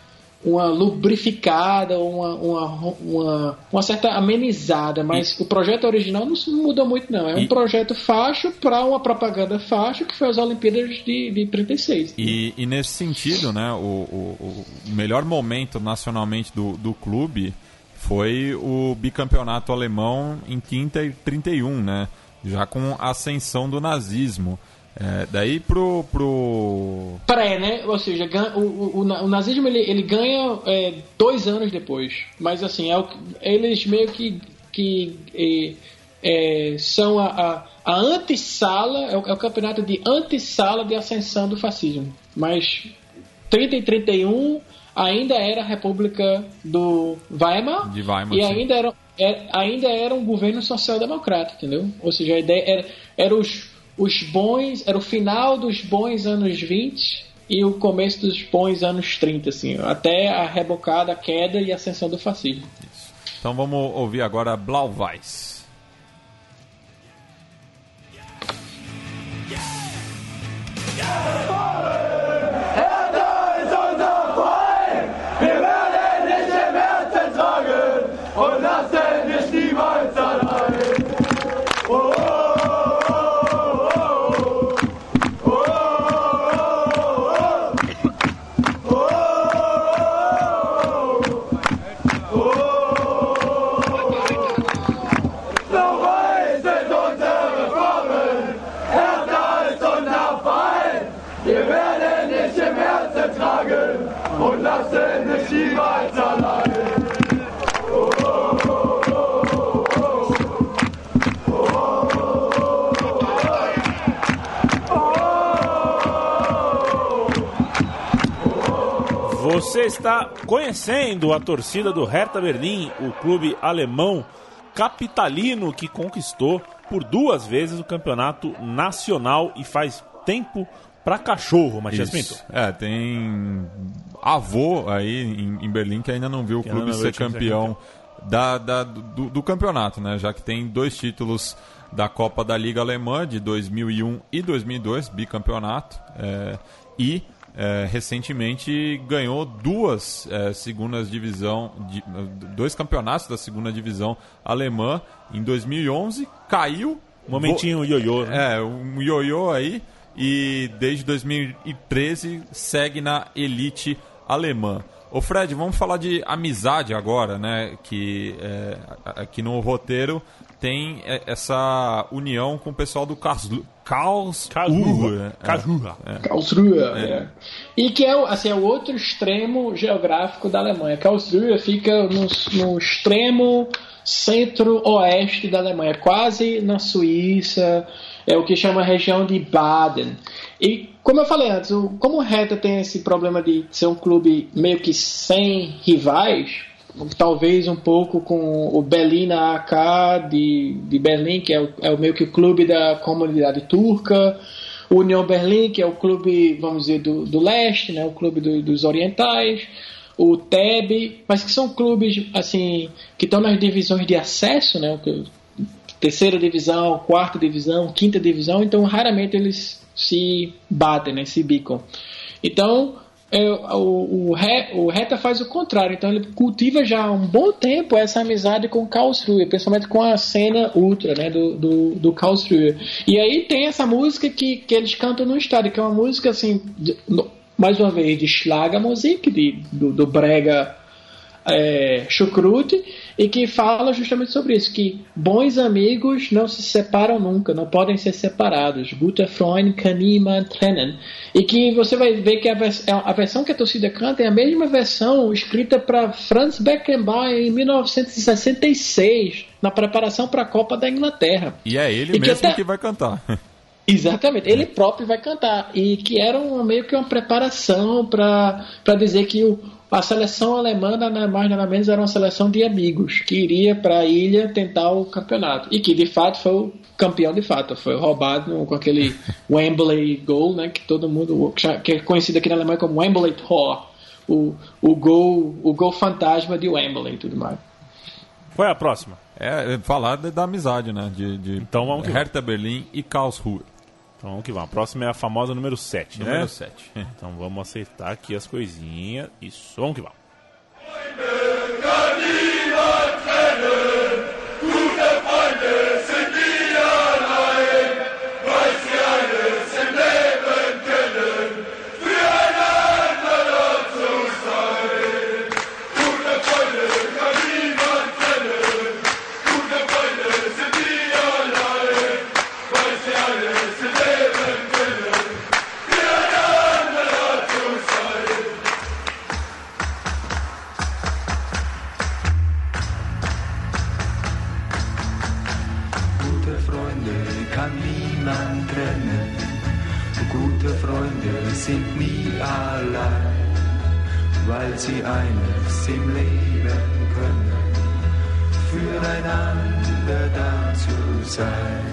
Speaker 3: uma lubrificada, uma, uma, uma, uma, certa amenizada, mas e... o projeto original não mudou muito, não. É um projeto facho para uma propaganda facho que foi as Olimpíadas de, de 36.
Speaker 2: E, e nesse sentido, né, o, o, o melhor momento nacionalmente do, do clube foi o bicampeonato alemão em 30 e 31, né? Já com a ascensão do nazismo. É, daí pro, pro.
Speaker 3: Pré, né? Ou seja, o, o, o nazismo ele, ele ganha é, dois anos depois. Mas assim, é o, eles meio que, que é, são a, a, a antessala, é o, é o campeonato de antessala de ascensão do fascismo. Mas 30 e 31 ainda era a República do Weimar,
Speaker 2: Weimar
Speaker 3: e ainda era, era, é, ainda era um governo social-democrata, entendeu? Ou seja, a ideia era, era os os bons, era o final dos bons anos 20 e o começo dos bons anos 30, assim, até a rebocada, a queda e a ascensão do fascismo.
Speaker 2: Isso. Então vamos ouvir agora Blau-Weiß.
Speaker 1: Você está conhecendo a torcida do Hertha Berlim, o clube alemão capitalino que conquistou por duas vezes o campeonato nacional e faz tempo pra cachorro, Matias Pinto.
Speaker 2: É, tem avô aí em, em Berlim que ainda não viu o
Speaker 1: ainda
Speaker 2: clube ser
Speaker 1: time ser
Speaker 2: campeão da, da- do, do campeonato, né? Já que tem dois títulos da Copa da Liga Alemã de 2001 e 2002, bicampeonato, é, e é, recentemente ganhou duas é, segundas divisão, dois campeonatos da segunda divisão alemã. Em 2011 caiu,
Speaker 1: Momentinho ioiô, né?
Speaker 2: é, um ioiô aí. E desde 2013 segue na elite alemã. Ô Fred, vamos falar de amizade agora, né? Que é, aqui no roteiro tem é, essa união com o pessoal do Karlsruhe.
Speaker 1: Karlsruhe.
Speaker 2: É.
Speaker 1: Karlsruhe.
Speaker 3: Karlsruhe, é. E que é, o- assim, é o outro extremo geográfico da Alemanha. Karlsruhe fica no, no extremo centro-oeste da Alemanha, quase na Suíça, é o que chama a região de Baden. E, como eu falei antes, o, como o Hertha tem esse problema de ser um clube meio que sem rivais, talvez um pouco com o Berlina AK de, de Berlim, que é o, é o meio que o clube da comunidade turca, o União Berlim, que é o clube, vamos dizer, do, do leste, né, o clube do- dos orientais, o TEB, mas que são clubes assim que estão nas divisões de acesso, né, terceira divisão, quarta divisão, quinta divisão, então raramente eles se batem, né, se bicam. Então é, o, o, Re- o Reta faz o contrário, então ele cultiva já há um bom tempo essa amizade com o Karlsruhe, principalmente com a cena ultra né, do, do, do Karlsruhe. E aí tem essa música que, que eles cantam no estádio, que é uma música assim, de- no- mais uma vez, de Schlagermusik, de, do, do brega é, chucrute e que fala justamente sobre isso, que bons amigos não se separam nunca, não podem ser separados. Gute Freund kann niemand trennen. E que você vai ver que a, vers é a versão que a torcida canta é a mesma versão escrita para Franz Beckenbauer em 1966, na preparação para a Copa da Inglaterra.
Speaker 2: E é ele
Speaker 3: E que
Speaker 2: mesmo
Speaker 3: até-
Speaker 2: que vai cantar.
Speaker 3: Exatamente, ele próprio vai cantar. E que era um, meio que uma preparação para dizer que o, a seleção alemã, nada mais nada menos, era uma seleção de amigos, que iria para a ilha tentar o campeonato. E que de fato foi o campeão de fato, foi roubado no- com aquele Wembley Goal, né, que todo mundo, que é conhecido aqui na Alemanha como Wembley Tor, o, o, gol, o gol fantasma de Wembley e tudo mais.
Speaker 1: Qual é a próxima?
Speaker 2: É, é falar da, da amizade, né? De, de
Speaker 1: Então vamos que
Speaker 2: Hertha Berlim e Karlsruhe.
Speaker 1: Então vamos que vamos. A próxima é a famosa número 7,
Speaker 2: Número
Speaker 1: né?
Speaker 2: 7.
Speaker 1: Então vamos aceitar aqui as coisinhas. Isso, vamos que vamos.
Speaker 6: Weil sie eines im Leben können, füreinander da zu sein.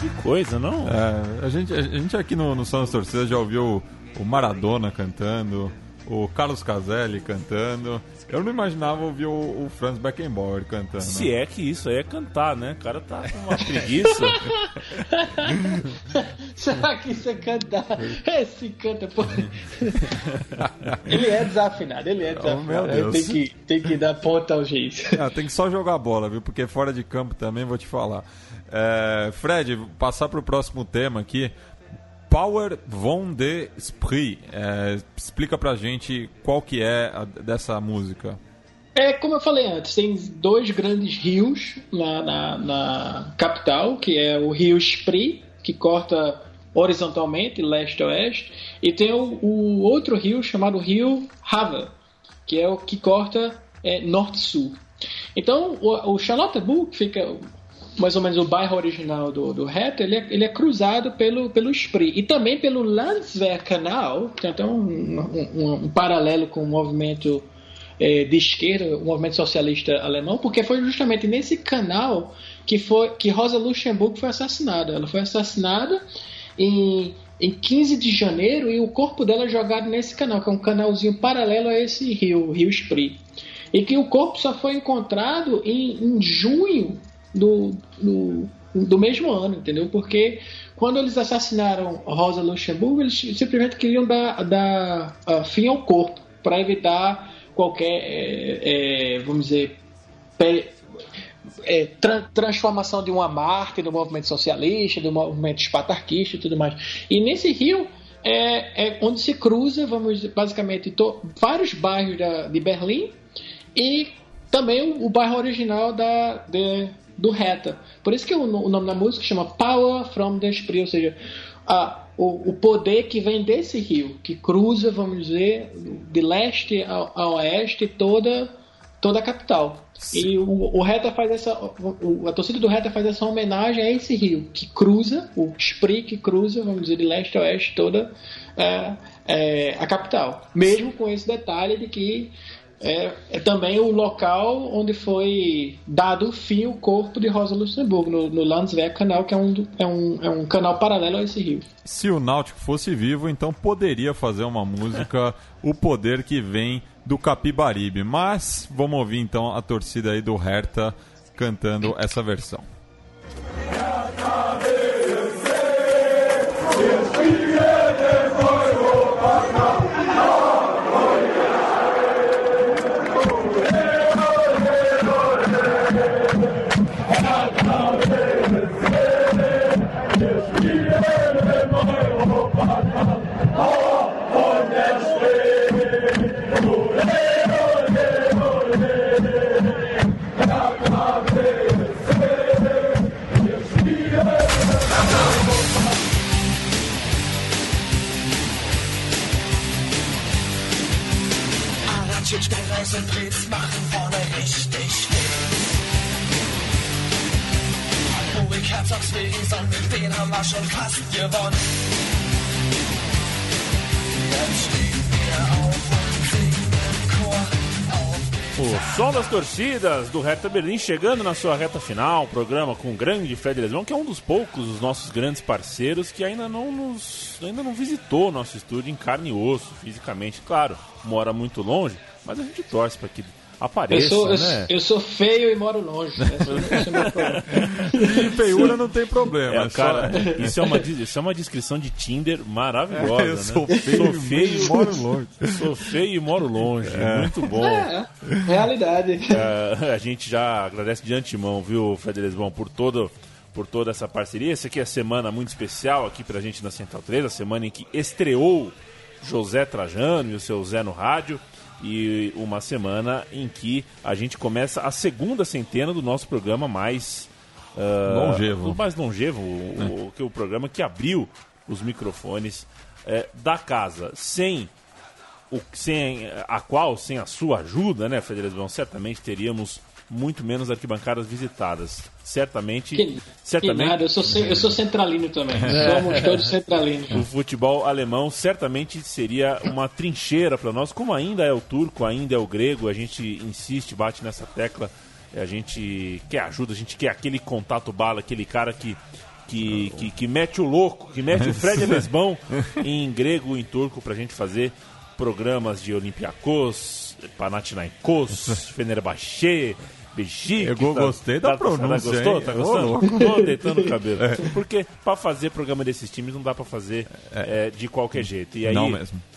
Speaker 1: Que coisa, não?
Speaker 2: É, a, gente, a gente aqui no, no São das Torcidas já ouviu o Maradona cantando, o Carlos Caselli cantando. Eu não imaginava ouvir o, o Franz Beckenbauer cantando.
Speaker 1: Se é que isso aí é cantar, né? O cara tá com uma preguiça.
Speaker 3: Será que isso é cantar? Esse canta, pô. Ele é desafinado, ele é
Speaker 2: Oh, meu
Speaker 3: desafinado.
Speaker 2: Deus.
Speaker 3: tem, que, tem que dar ponta ao juiz.
Speaker 2: Ah, tem que só jogar bola, viu? Porque fora de campo também vou te falar. É, Fred, passar para o próximo tema aqui. Power von de Spree. É, explica pra gente qual que é a- dessa música.
Speaker 3: É, como eu falei antes, tem dois grandes rios na, na, na capital, que é o rio Spree, que corta horizontalmente, leste a oeste, e tem o, o outro rio chamado rio Havel, que é o que corta é, norte-sul. Então, o, o Charlottenburg fica mais ou menos o bairro original do, do Hertha, ele é, ele é cruzado pelo, pelo Spree e também pelo Landswehr Canal, tem até um, um, um- paralelo com o movimento é, de esquerda, o movimento socialista alemão, porque foi justamente nesse canal que foi que Rosa Luxemburgo foi assassinada. Ela foi assassinada em, em 15 de janeiro e o corpo dela é jogado nesse canal, que é um canalzinho paralelo a esse rio, o Rio Spree. E que o corpo só foi encontrado em, em junho do, do, do mesmo ano, entendeu? Porque quando eles assassinaram Rosa Luxemburgo, eles simplesmente queriam dar, dar uh, fim ao corpo para evitar qualquer, é, é, vamos dizer, é, tra transformação de uma marca do movimento socialista, do movimento espartaquista e tudo mais. E nesse rio é, é onde se cruza, vamos basicamente, vários bairros da, de Berlim e também o, o bairro original da, de, do Reta. Por isso que o, o, nome da música chama Power from the Spree, ou seja, a, o, o, poder que vem desse rio, que cruza, vamos dizer, de leste a, a oeste toda, toda a capital. E o, o Reta faz essa. O, a torcida do Reta faz essa homenagem a esse rio, que cruza, o Spree que cruza, vamos dizer, de leste a oeste toda é, é, a capital. Mesmo com esse detalhe de que é, é, também o local onde foi dado fim o corpo de Rosa Luxemburgo, no, no Landsberg Canal, que é um, é, um, é um canal paralelo a esse rio.
Speaker 2: Se o Náutico fosse vivo, então poderia fazer uma música O Poder que Vem do Capibaribe. Mas vamos ouvir então a torcida aí do Hertha cantando essa versão.
Speaker 5: Konzentriert machen vorne richtig Ruhig denen haben wir schon fast gewonnen. Jetzt stehen wir auf und singen im Chor.
Speaker 1: O som das torcidas do Hertha Berlim chegando na sua reta final, um programa com o grande Fred Lesão, que é um dos poucos dos nossos grandes parceiros que ainda não nos ainda não visitou nosso estúdio em carne e osso, fisicamente, claro, mora muito longe, mas a gente torce para que apareça,
Speaker 3: eu sou,
Speaker 1: né?
Speaker 3: Eu, eu, sou feio e moro longe.
Speaker 2: e feiura não tem problema.
Speaker 1: É, cara, só... isso, é uma, isso é uma descrição de Tinder maravilhosa, é, eu
Speaker 2: né? Sou feio, sou feio e moro longe.
Speaker 1: Sou feio e moro longe. É. Muito bom.
Speaker 3: É, realidade.
Speaker 1: É, a gente já agradece de antemão, viu, Fred Lesbão, por todo por toda essa parceria. Essa aqui é a semana muito especial aqui pra gente na Central 3, a semana em que estreou José Trajano e o seu Zé no rádio e uma semana em que a gente começa a segunda centena do nosso programa mais
Speaker 2: uh, longevo,
Speaker 1: mais longevo, o, o, o, programa que abriu os microfones uh, da casa, sem o, sem a qual, sem a sua ajuda, né, Frederico certamente teríamos muito menos arquibancadas visitadas. Certamente.
Speaker 3: Que,
Speaker 1: certamente...
Speaker 3: Que nada, eu sou, eu sou centralino também. Somos todos centralinos.
Speaker 1: O futebol alemão certamente seria uma trincheira para nós, como ainda é o turco, ainda é o grego. A gente insiste, bate nessa tecla. A gente quer ajuda, a gente quer aquele contato bala, aquele cara que que, que, que, mete o louco, que mete o Fred Lesbão em grego, em turco, pra gente fazer programas de Olympiacos, Panathinaikos, Fenerbahçe, Bexique.
Speaker 2: Eu gostei da tá, pronúncia.
Speaker 1: Gostou? Tá gostando? Tô deitando o cabelo. É. Porque para fazer programa desses times não dá para fazer é. É, de qualquer jeito. E aí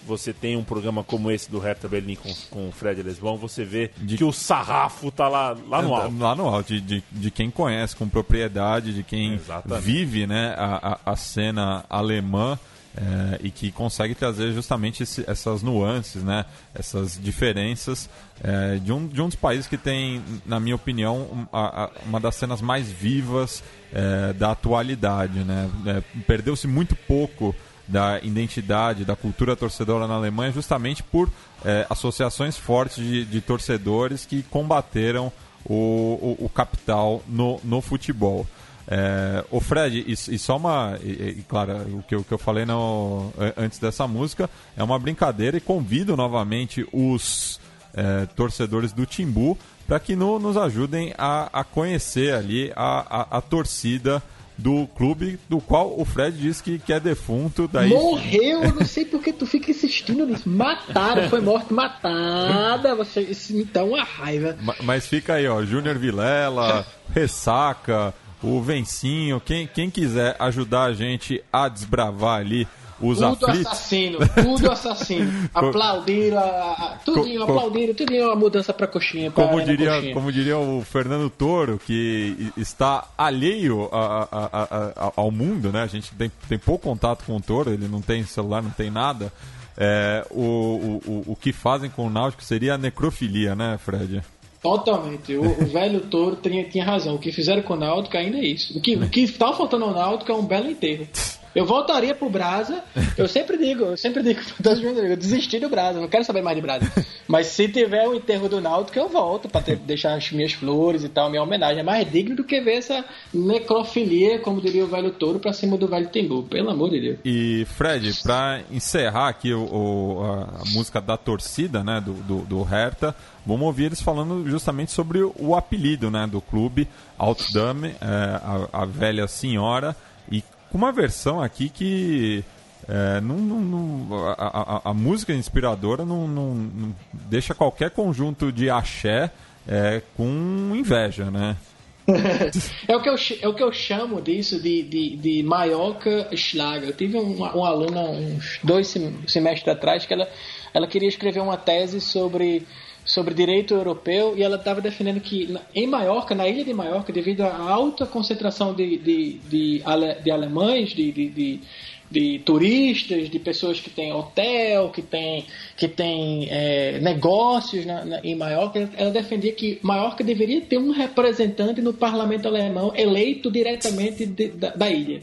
Speaker 1: você tem um programa como esse do Hertha Berlim com, com o Fred Lesbão, você vê de... que o sarrafo tá lá, lá no alto.
Speaker 2: Lá no alto, de, de, de quem conhece com propriedade, de quem Exatamente. vive né, a, a, a cena alemã. É, e que consegue trazer justamente esse, essas nuances, né? essas diferenças é, de, um, de um dos países que tem, na minha opinião, a, a, uma das cenas mais vivas é, da atualidade. Né? É, Perdeu-se muito pouco da identidade, da cultura torcedora na Alemanha, justamente por é, associações fortes de, de, torcedores que combateram o, o, o capital no, no futebol. É, o Fred, e, e só uma. E, e, claro, o que, o que eu falei no, antes dessa música é uma brincadeira e convido novamente os é, torcedores do Timbu para que no, nos ajudem a, a conhecer ali a, a, a torcida do clube do qual o Fred disse que, que é defunto. Daí...
Speaker 3: Morreu, eu não sei porque tu fica insistindo nisso. Mataram, foi morte matada. Você, isso me dá uma raiva.
Speaker 2: Ma- Mas fica aí, ó, Júnior Vilela, Ressaca, o Vencinho, quem, quem quiser ajudar a gente a desbravar ali os
Speaker 3: Tudo
Speaker 2: aflitos.
Speaker 3: assassino, tudo assassino. Aplaudiram, a, a, tudinho,
Speaker 2: Co-
Speaker 3: aplaudiram, tudinho a mudança pra coxinha. Pra
Speaker 2: Como diria,
Speaker 3: coxinha.
Speaker 2: como diria o Fernando Toro, que está alheio a- a- a- ao mundo, né? A gente tem, tem pouco contato com o Toro, ele não tem celular, não tem nada. É, o, o, o- o que fazem com o Náutico seria a necrofilia, né, Fred?
Speaker 3: Totalmente. O, o velho touro tinha, tinha razão. O que fizeram com o Náutico ainda é isso. O que, o que tá faltando ao Náutico é um belo enterro. Eu voltaria pro Brasa. Eu sempre digo, eu sempre digo pra eu desisti do Brasa, não quero saber mais de Brasa. Mas se tiver o enterro do Náutico, eu volto pra ter- deixar as minhas flores e tal, minha homenagem. É mais digno do que ver essa necrofilia, como diria o velho touro, pra cima do velho Timbu. Pelo amor de Deus.
Speaker 2: E Fred, para encerrar aqui o, o- a, música da torcida, né, do, do, do Hertha, vamos ouvir eles falando justamente sobre o apelido, né, do clube, Altdame, é, a, a velha senhora, com uma versão aqui que é, não, não- não- a, a- a música inspiradora não, não- deixa qualquer conjunto de axé é, com inveja, né?
Speaker 3: É o que eu, é o que eu chamo disso de, de, de Mallorca Schlager. Eu tive um, um aluna uns dois sem- semestres atrás que ela, ela queria escrever uma tese sobre, sobre direito europeu e ela estava defendendo que em Maiorca, na ilha de Maiorca, devido à alta concentração de, de, de, ale- de alemães, de, de, de, de turistas, de pessoas que têm hotel, que têm que tem, é, negócios na, na- em Maiorca, ela defendia que Maiorca deveria ter um representante no parlamento alemão eleito diretamente de- da, da ilha.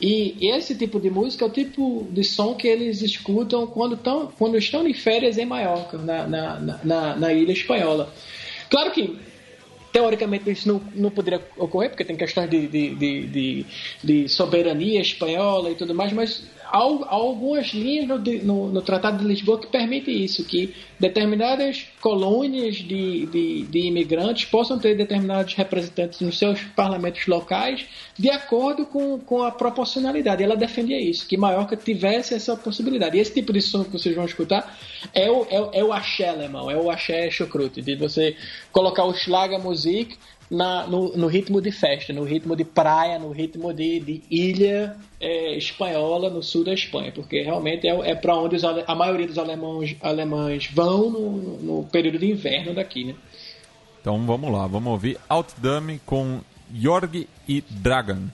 Speaker 3: E esse tipo de música é o tipo de som que eles escutam quando, tão, quando estão de férias em Maiorca, na, na, na- na, na ilha espanhola. Claro que teoricamente isso não, não poderia ocorrer, porque tem questões de, de, de, de, de soberania espanhola e tudo mais, mas há, al- há algumas linhas no, no, no Tratado de Lisboa que permitem isso, que determinadas colônias de, de, de imigrantes possam ter determinados representantes nos seus parlamentos locais de acordo com, com a proporcionalidade. Ela defendia isso, que Maiorca tivesse essa possibilidade. E esse tipo de som que vocês vão escutar é o, é, é o axé alemão, é o axé chucrute, de você colocar o Schlagermusik na, no, no ritmo de festa, no ritmo de praia, no ritmo de, de ilha é, espanhola no sul da Espanha, porque realmente é, é para onde os a maioria dos alemães, alemães vão no, no período de inverno daqui, né?
Speaker 2: Então vamos lá, vamos ouvir Altdame com Jorg e Dragan.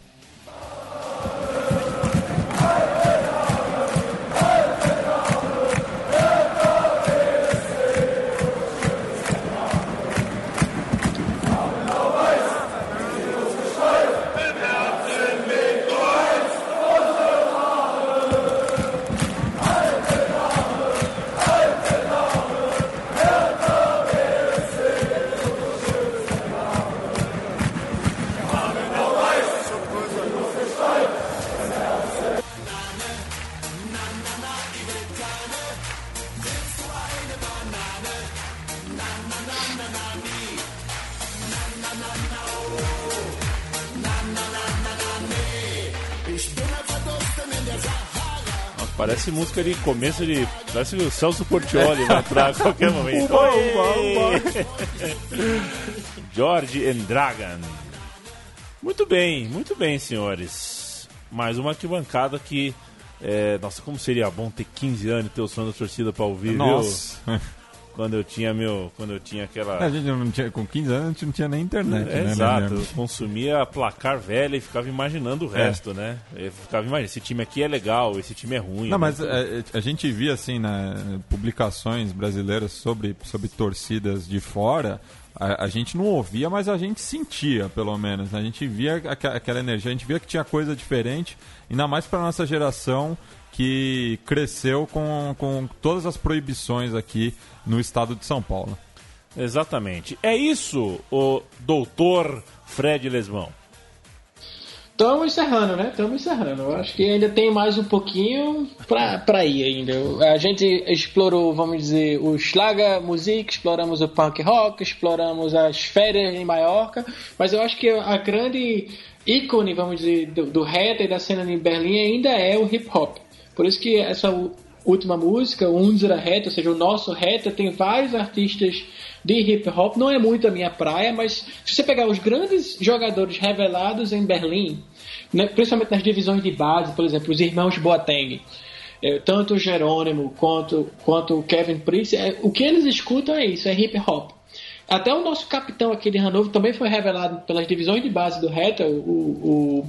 Speaker 1: Parece música de começo de. Parece o Celso Portioli vai entrar a qualquer momento.
Speaker 2: Uba, uba,
Speaker 1: George and Dragon. Muito bem, muito bem, senhores. Mais uma arquibancada que. é, nossa, como seria bom ter 15 anos e ter o som da torcida pra ouvir, viu? Quando eu tinha meu. Quando eu tinha aquela.
Speaker 2: A gente não tinha, com 15 anos a gente não tinha nem internet,
Speaker 1: É,
Speaker 2: né?
Speaker 1: Exato, eu consumia placar velha e ficava imaginando o
Speaker 2: É.
Speaker 1: resto, né? Eu ficava imaginando, esse time aqui é legal, esse time é ruim.
Speaker 2: Não,
Speaker 1: né?
Speaker 2: mas é, a gente via assim, né, publicações brasileiras sobre, sobre torcidas de fora. A, a gente não ouvia, mas a gente sentia, pelo menos. né? A gente via aqua- aquela energia, a gente via que tinha coisa diferente, ainda mais para nossa geração que cresceu com, com todas as proibições aqui no estado de São Paulo.
Speaker 1: Exatamente. É isso, o doutor Fred Lesmão.
Speaker 3: Estamos encerrando, né? Estamos encerrando. Eu acho que ainda tem mais um pouquinho pra ir ainda. A gente explorou, vamos dizer, o Schlager Musik, exploramos o punk rock, exploramos as férias em Maiorca, mas eu acho que a grande ícone, vamos dizer, do, do e da cena em Berlim ainda é o hip hop. Por isso que essa última música, o Unzera Reta, ou seja, o nosso Reta, tem vários artistas de hip hop. Não é muito a minha praia, mas se você pegar os grandes jogadores revelados em Berlim, né, principalmente nas divisões de base, por exemplo, os irmãos Boateng, é, tanto o Jerônimo quanto, quanto o Kevin Prince, é, o que eles escutam é isso, é hip hop. Até o nosso capitão aqui de Hanover também foi revelado pelas divisões de base do Reta, o, o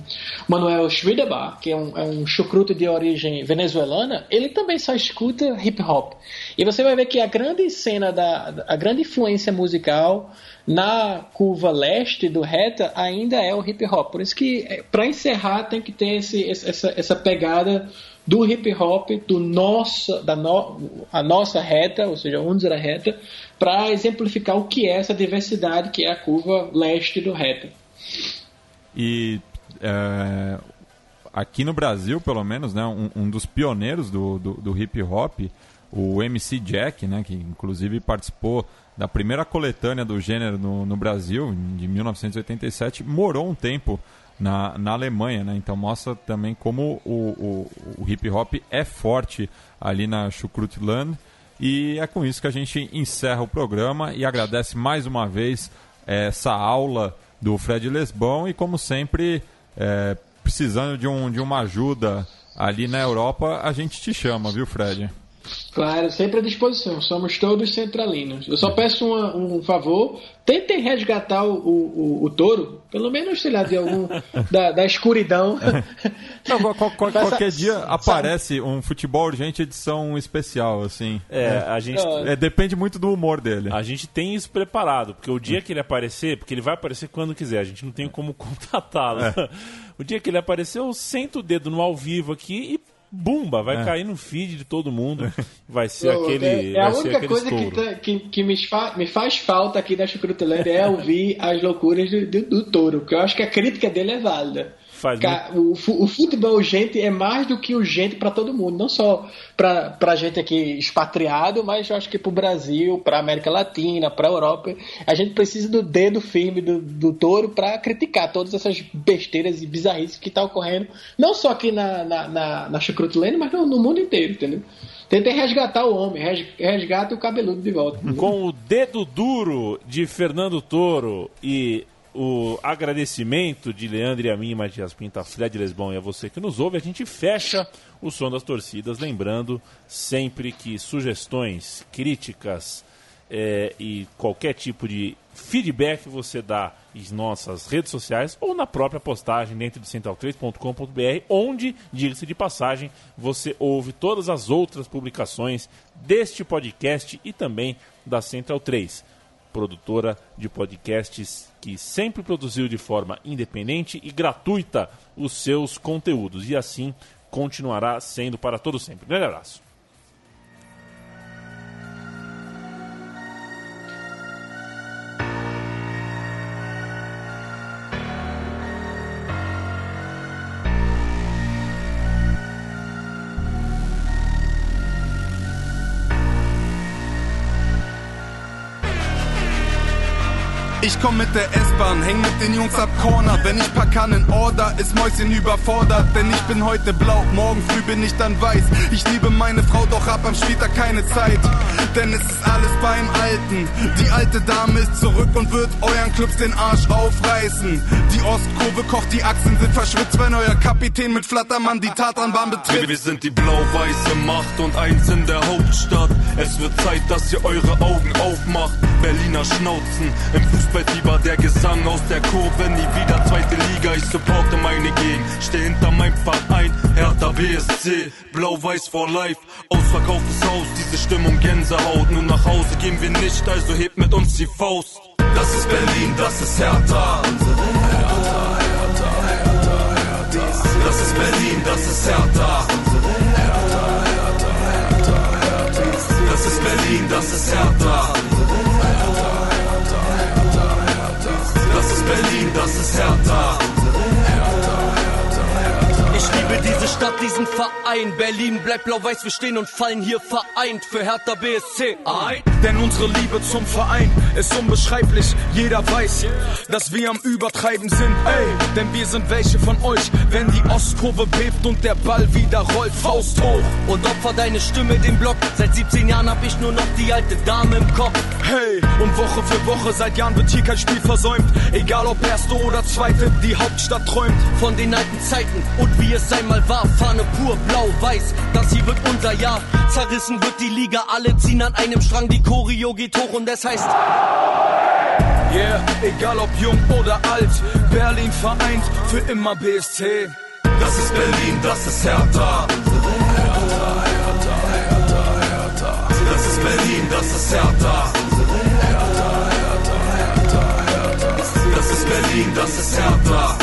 Speaker 3: Manuel Schwiedebar, que é um, é um chucruto de origem venezuelana, ele também só escuta hip hop. E você vai ver que a grande cena, da, a grande influência musical na curva leste do Reta ainda é o hip hop. Por isso que, é, para encerrar, tem que ter esse, essa, essa pegada do hip hop, do nosso, da no, a nossa reta, ou seja, era reta, para exemplificar o que é essa diversidade que é a curva leste do reta.
Speaker 2: E é, aqui no Brasil, pelo menos, né, um, um dos pioneiros do, do, do, hip hop, o MC Jack, né, que inclusive participou da primeira coletânea do gênero no, no Brasil, de 1987, morou um tempo na, na Alemanha, né? Então mostra também como o, o, o hip hop é forte ali na Schukrutland. E é com isso que a gente encerra o programa e agradece mais uma vez é, essa aula do Fred Lesbão e como sempre, é, precisando de, um, de uma ajuda ali na Europa, a gente te chama, viu Fred?
Speaker 3: Claro, sempre à disposição. Somos todos centralinos. Eu só peço uma, um favor: tentem resgatar o, o, o, touro, pelo menos, sei lá, de algum. da, da escuridão.
Speaker 2: Não, qual, qual, qualquer dia aparece um futebol urgente edição especial, assim.
Speaker 1: É, é. a gente.
Speaker 2: É, depende muito do humor dele.
Speaker 1: A gente tem isso preparado, porque o dia que ele aparecer, porque ele vai aparecer quando quiser, a gente não tem como contatá-lo. É. O dia que ele aparecer, eu sento o dedo no ao vivo aqui e bumba, vai é. cair no feed de todo mundo. Vai ser aquele. É,
Speaker 3: é a única coisa que, tá, que, que me, fa, me, faz falta aqui da Chucrutelândia é ouvir as loucuras do, do, do touro, porque eu acho que a crítica dele é válida. Faz o, o futebol gente é mais do que urgente para todo mundo, não só para a gente aqui expatriado, mas eu acho que para o Brasil, para a América Latina, para a Europa, a gente precisa do dedo firme do, do touro para criticar todas essas besteiras e bizarrices que estão tá ocorrendo, não só aqui na, na, na, na Chucrutlane, mas no, no mundo inteiro, entendeu? Tentem resgatar o homem, resgata o cabeludo de volta.
Speaker 1: Com o dedo duro de Fernando Toro e o agradecimento de Leandro e a mim, Matias Pinta, Fred Lesbão e a você que nos ouve, a gente fecha o som das torcidas, lembrando sempre que sugestões, críticas é, e qualquer tipo de feedback você dá em nossas redes sociais ou na própria postagem dentro de central3.com.br, onde, diga-se de passagem, você ouve todas as outras publicações deste podcast e também da Central 3 produtora de podcasts que sempre produziu de forma independente e gratuita os seus conteúdos e assim continuará sendo para todo sempre. Grande abraço.
Speaker 7: Ich komm mit der S-Bahn, häng mit den Jungs ab Corner. Wenn ich pack kann in Order, ist Mäuschen überfordert. Denn ich bin heute blau, morgen früh bin ich dann weiß. Ich liebe meine Frau, doch hab am Spieltag keine Zeit. Denn es ist alles beim Alten. Die alte Dame ist zurück und wird euren Clubs den Arsch aufreißen. Die Ostkurve kocht, die Achsen sind verschwitzt, wenn euer Kapitän mit Flattermann die Tatanbahn betritt.
Speaker 8: Wir sind die blau-weiße Macht und eins in der Hauptstadt. Es wird Zeit, dass ihr eure Augen aufmacht. Berliner Schnauzen im Fußball Fußballfieber, der Gesang aus der Kurve, nie wieder zweite Liga. Ich supporte meine Gegend, steh hinter meinem Verein, Hertha BSC, blau-weiß for life, ausverkauftes Haus, diese Stimmung Gänsehaut. Nur nach Hause gehen wir nicht, also hebt mit uns die Faust.
Speaker 9: Das ist Berlin, das ist Hertha. Hertha, Hertha, Hertha, Hertha. Das ist Berlin, das ist Hertha. Hertha, Hertha, Hertha, Hertha. Das ist Berlin, das ist Hertha. Berlin, das ist Hertha.
Speaker 10: Diese Stadt, diesen Verein. Berlin bleibt blau-weiß, wir stehen und fallen hier vereint für Hertha BSC. Ein.
Speaker 8: Denn unsere Liebe zum Verein ist unbeschreiblich. Jeder weiß, dass wir am Übertreiben sind. Ey, denn wir sind welche von euch, wenn die Ostkurve bebt und der Ball wieder rollt. Faust hoch.
Speaker 10: Und opfer deine Stimme dem Block. Seit 17 Jahren hab ich nur noch die alte Dame im Kopf.
Speaker 8: Hey, und Woche für Woche, seit Jahren wird hier kein Spiel versäumt. Egal ob erste oder zweite, die Hauptstadt träumt.
Speaker 10: Von den alten Zeiten und wie es einmal war. Fahne pur, blau, weiß. Das hier wird unser Jahr. Zerrissen wird die Liga, alle ziehen an einem Strang. Die Choreo geht hoch und es heißt.
Speaker 8: Yeah, egal ob jung oder alt, Berlin vereint für immer BSC.
Speaker 9: Das ist Berlin, das ist Hertha. Hertha, Hertha, Hertha, Hertha. Das ist Berlin, das ist Hertha. Hertha. Das ist Berlin, das ist. Hertha,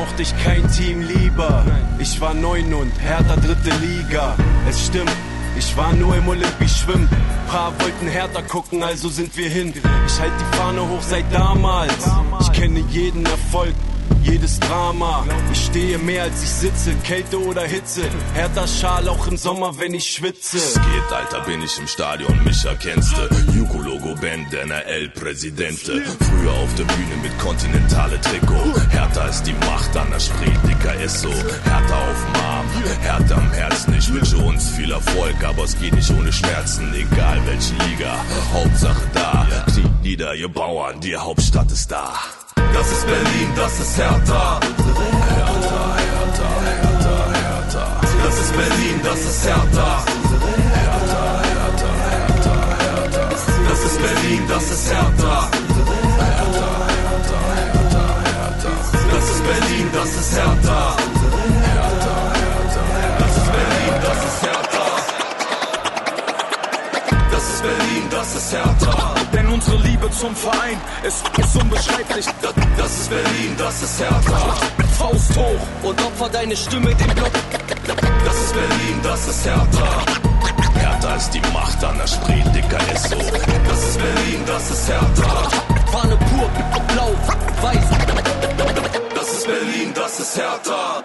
Speaker 11: mochte ich kein Team lieber. Ich war neun und Hertha dritte Liga. Es stimmt, ich war nur im Olympisch schwimmen. Paar wollten härter gucken, also sind wir hin. Ich halt die Fahne hoch seit damals. Ich kenne jeden Erfolg. Jedes Drama, ich stehe mehr als ich sitze, Kälte oder Hitze, härter Schal auch im Sommer, wenn ich schwitze.
Speaker 9: Es geht, Alter, bin ich im Stadion, mich erkennst du. Juko-Logo, Band, NRL-Präsidente. Früher auf der Bühne mit kontinentale Trikot. Hertha ist die Macht an der Spree, dicker ist so. Hertha auf dem Arm, Hertha am Herzen. Ich wünsche uns viel Erfolg, aber es geht nicht ohne Schmerzen. Egal welche Liga, Hauptsache da. Kniet nieder, ihr Bauern, die Hauptstadt ist da. Das ist Berlin, das ist Hertha. Hertha, Hertha, Hertha. Das ist Berlin, das ist Hertha. Hertha, Hertha, Hertha. Das ist Berlin, das ist Hertha. Das ist Berlin, das ist Hertha, Das ist Berlin, das ist Hertha. Das ist Berlin, das ist Hertha.
Speaker 8: Unsere Liebe zum Verein ist, ist unbeschreiblich.
Speaker 9: Das, das ist Berlin, das ist Hertha.
Speaker 8: Faust hoch
Speaker 10: und opfer deine Stimme dem Block.
Speaker 9: Das ist Berlin, das ist Hertha. Hertha ist die Macht an der Spree, dicker ist so. Das ist Berlin, das ist Hertha. Fahne pur, blau, weiß. Das ist Berlin, das ist Hertha.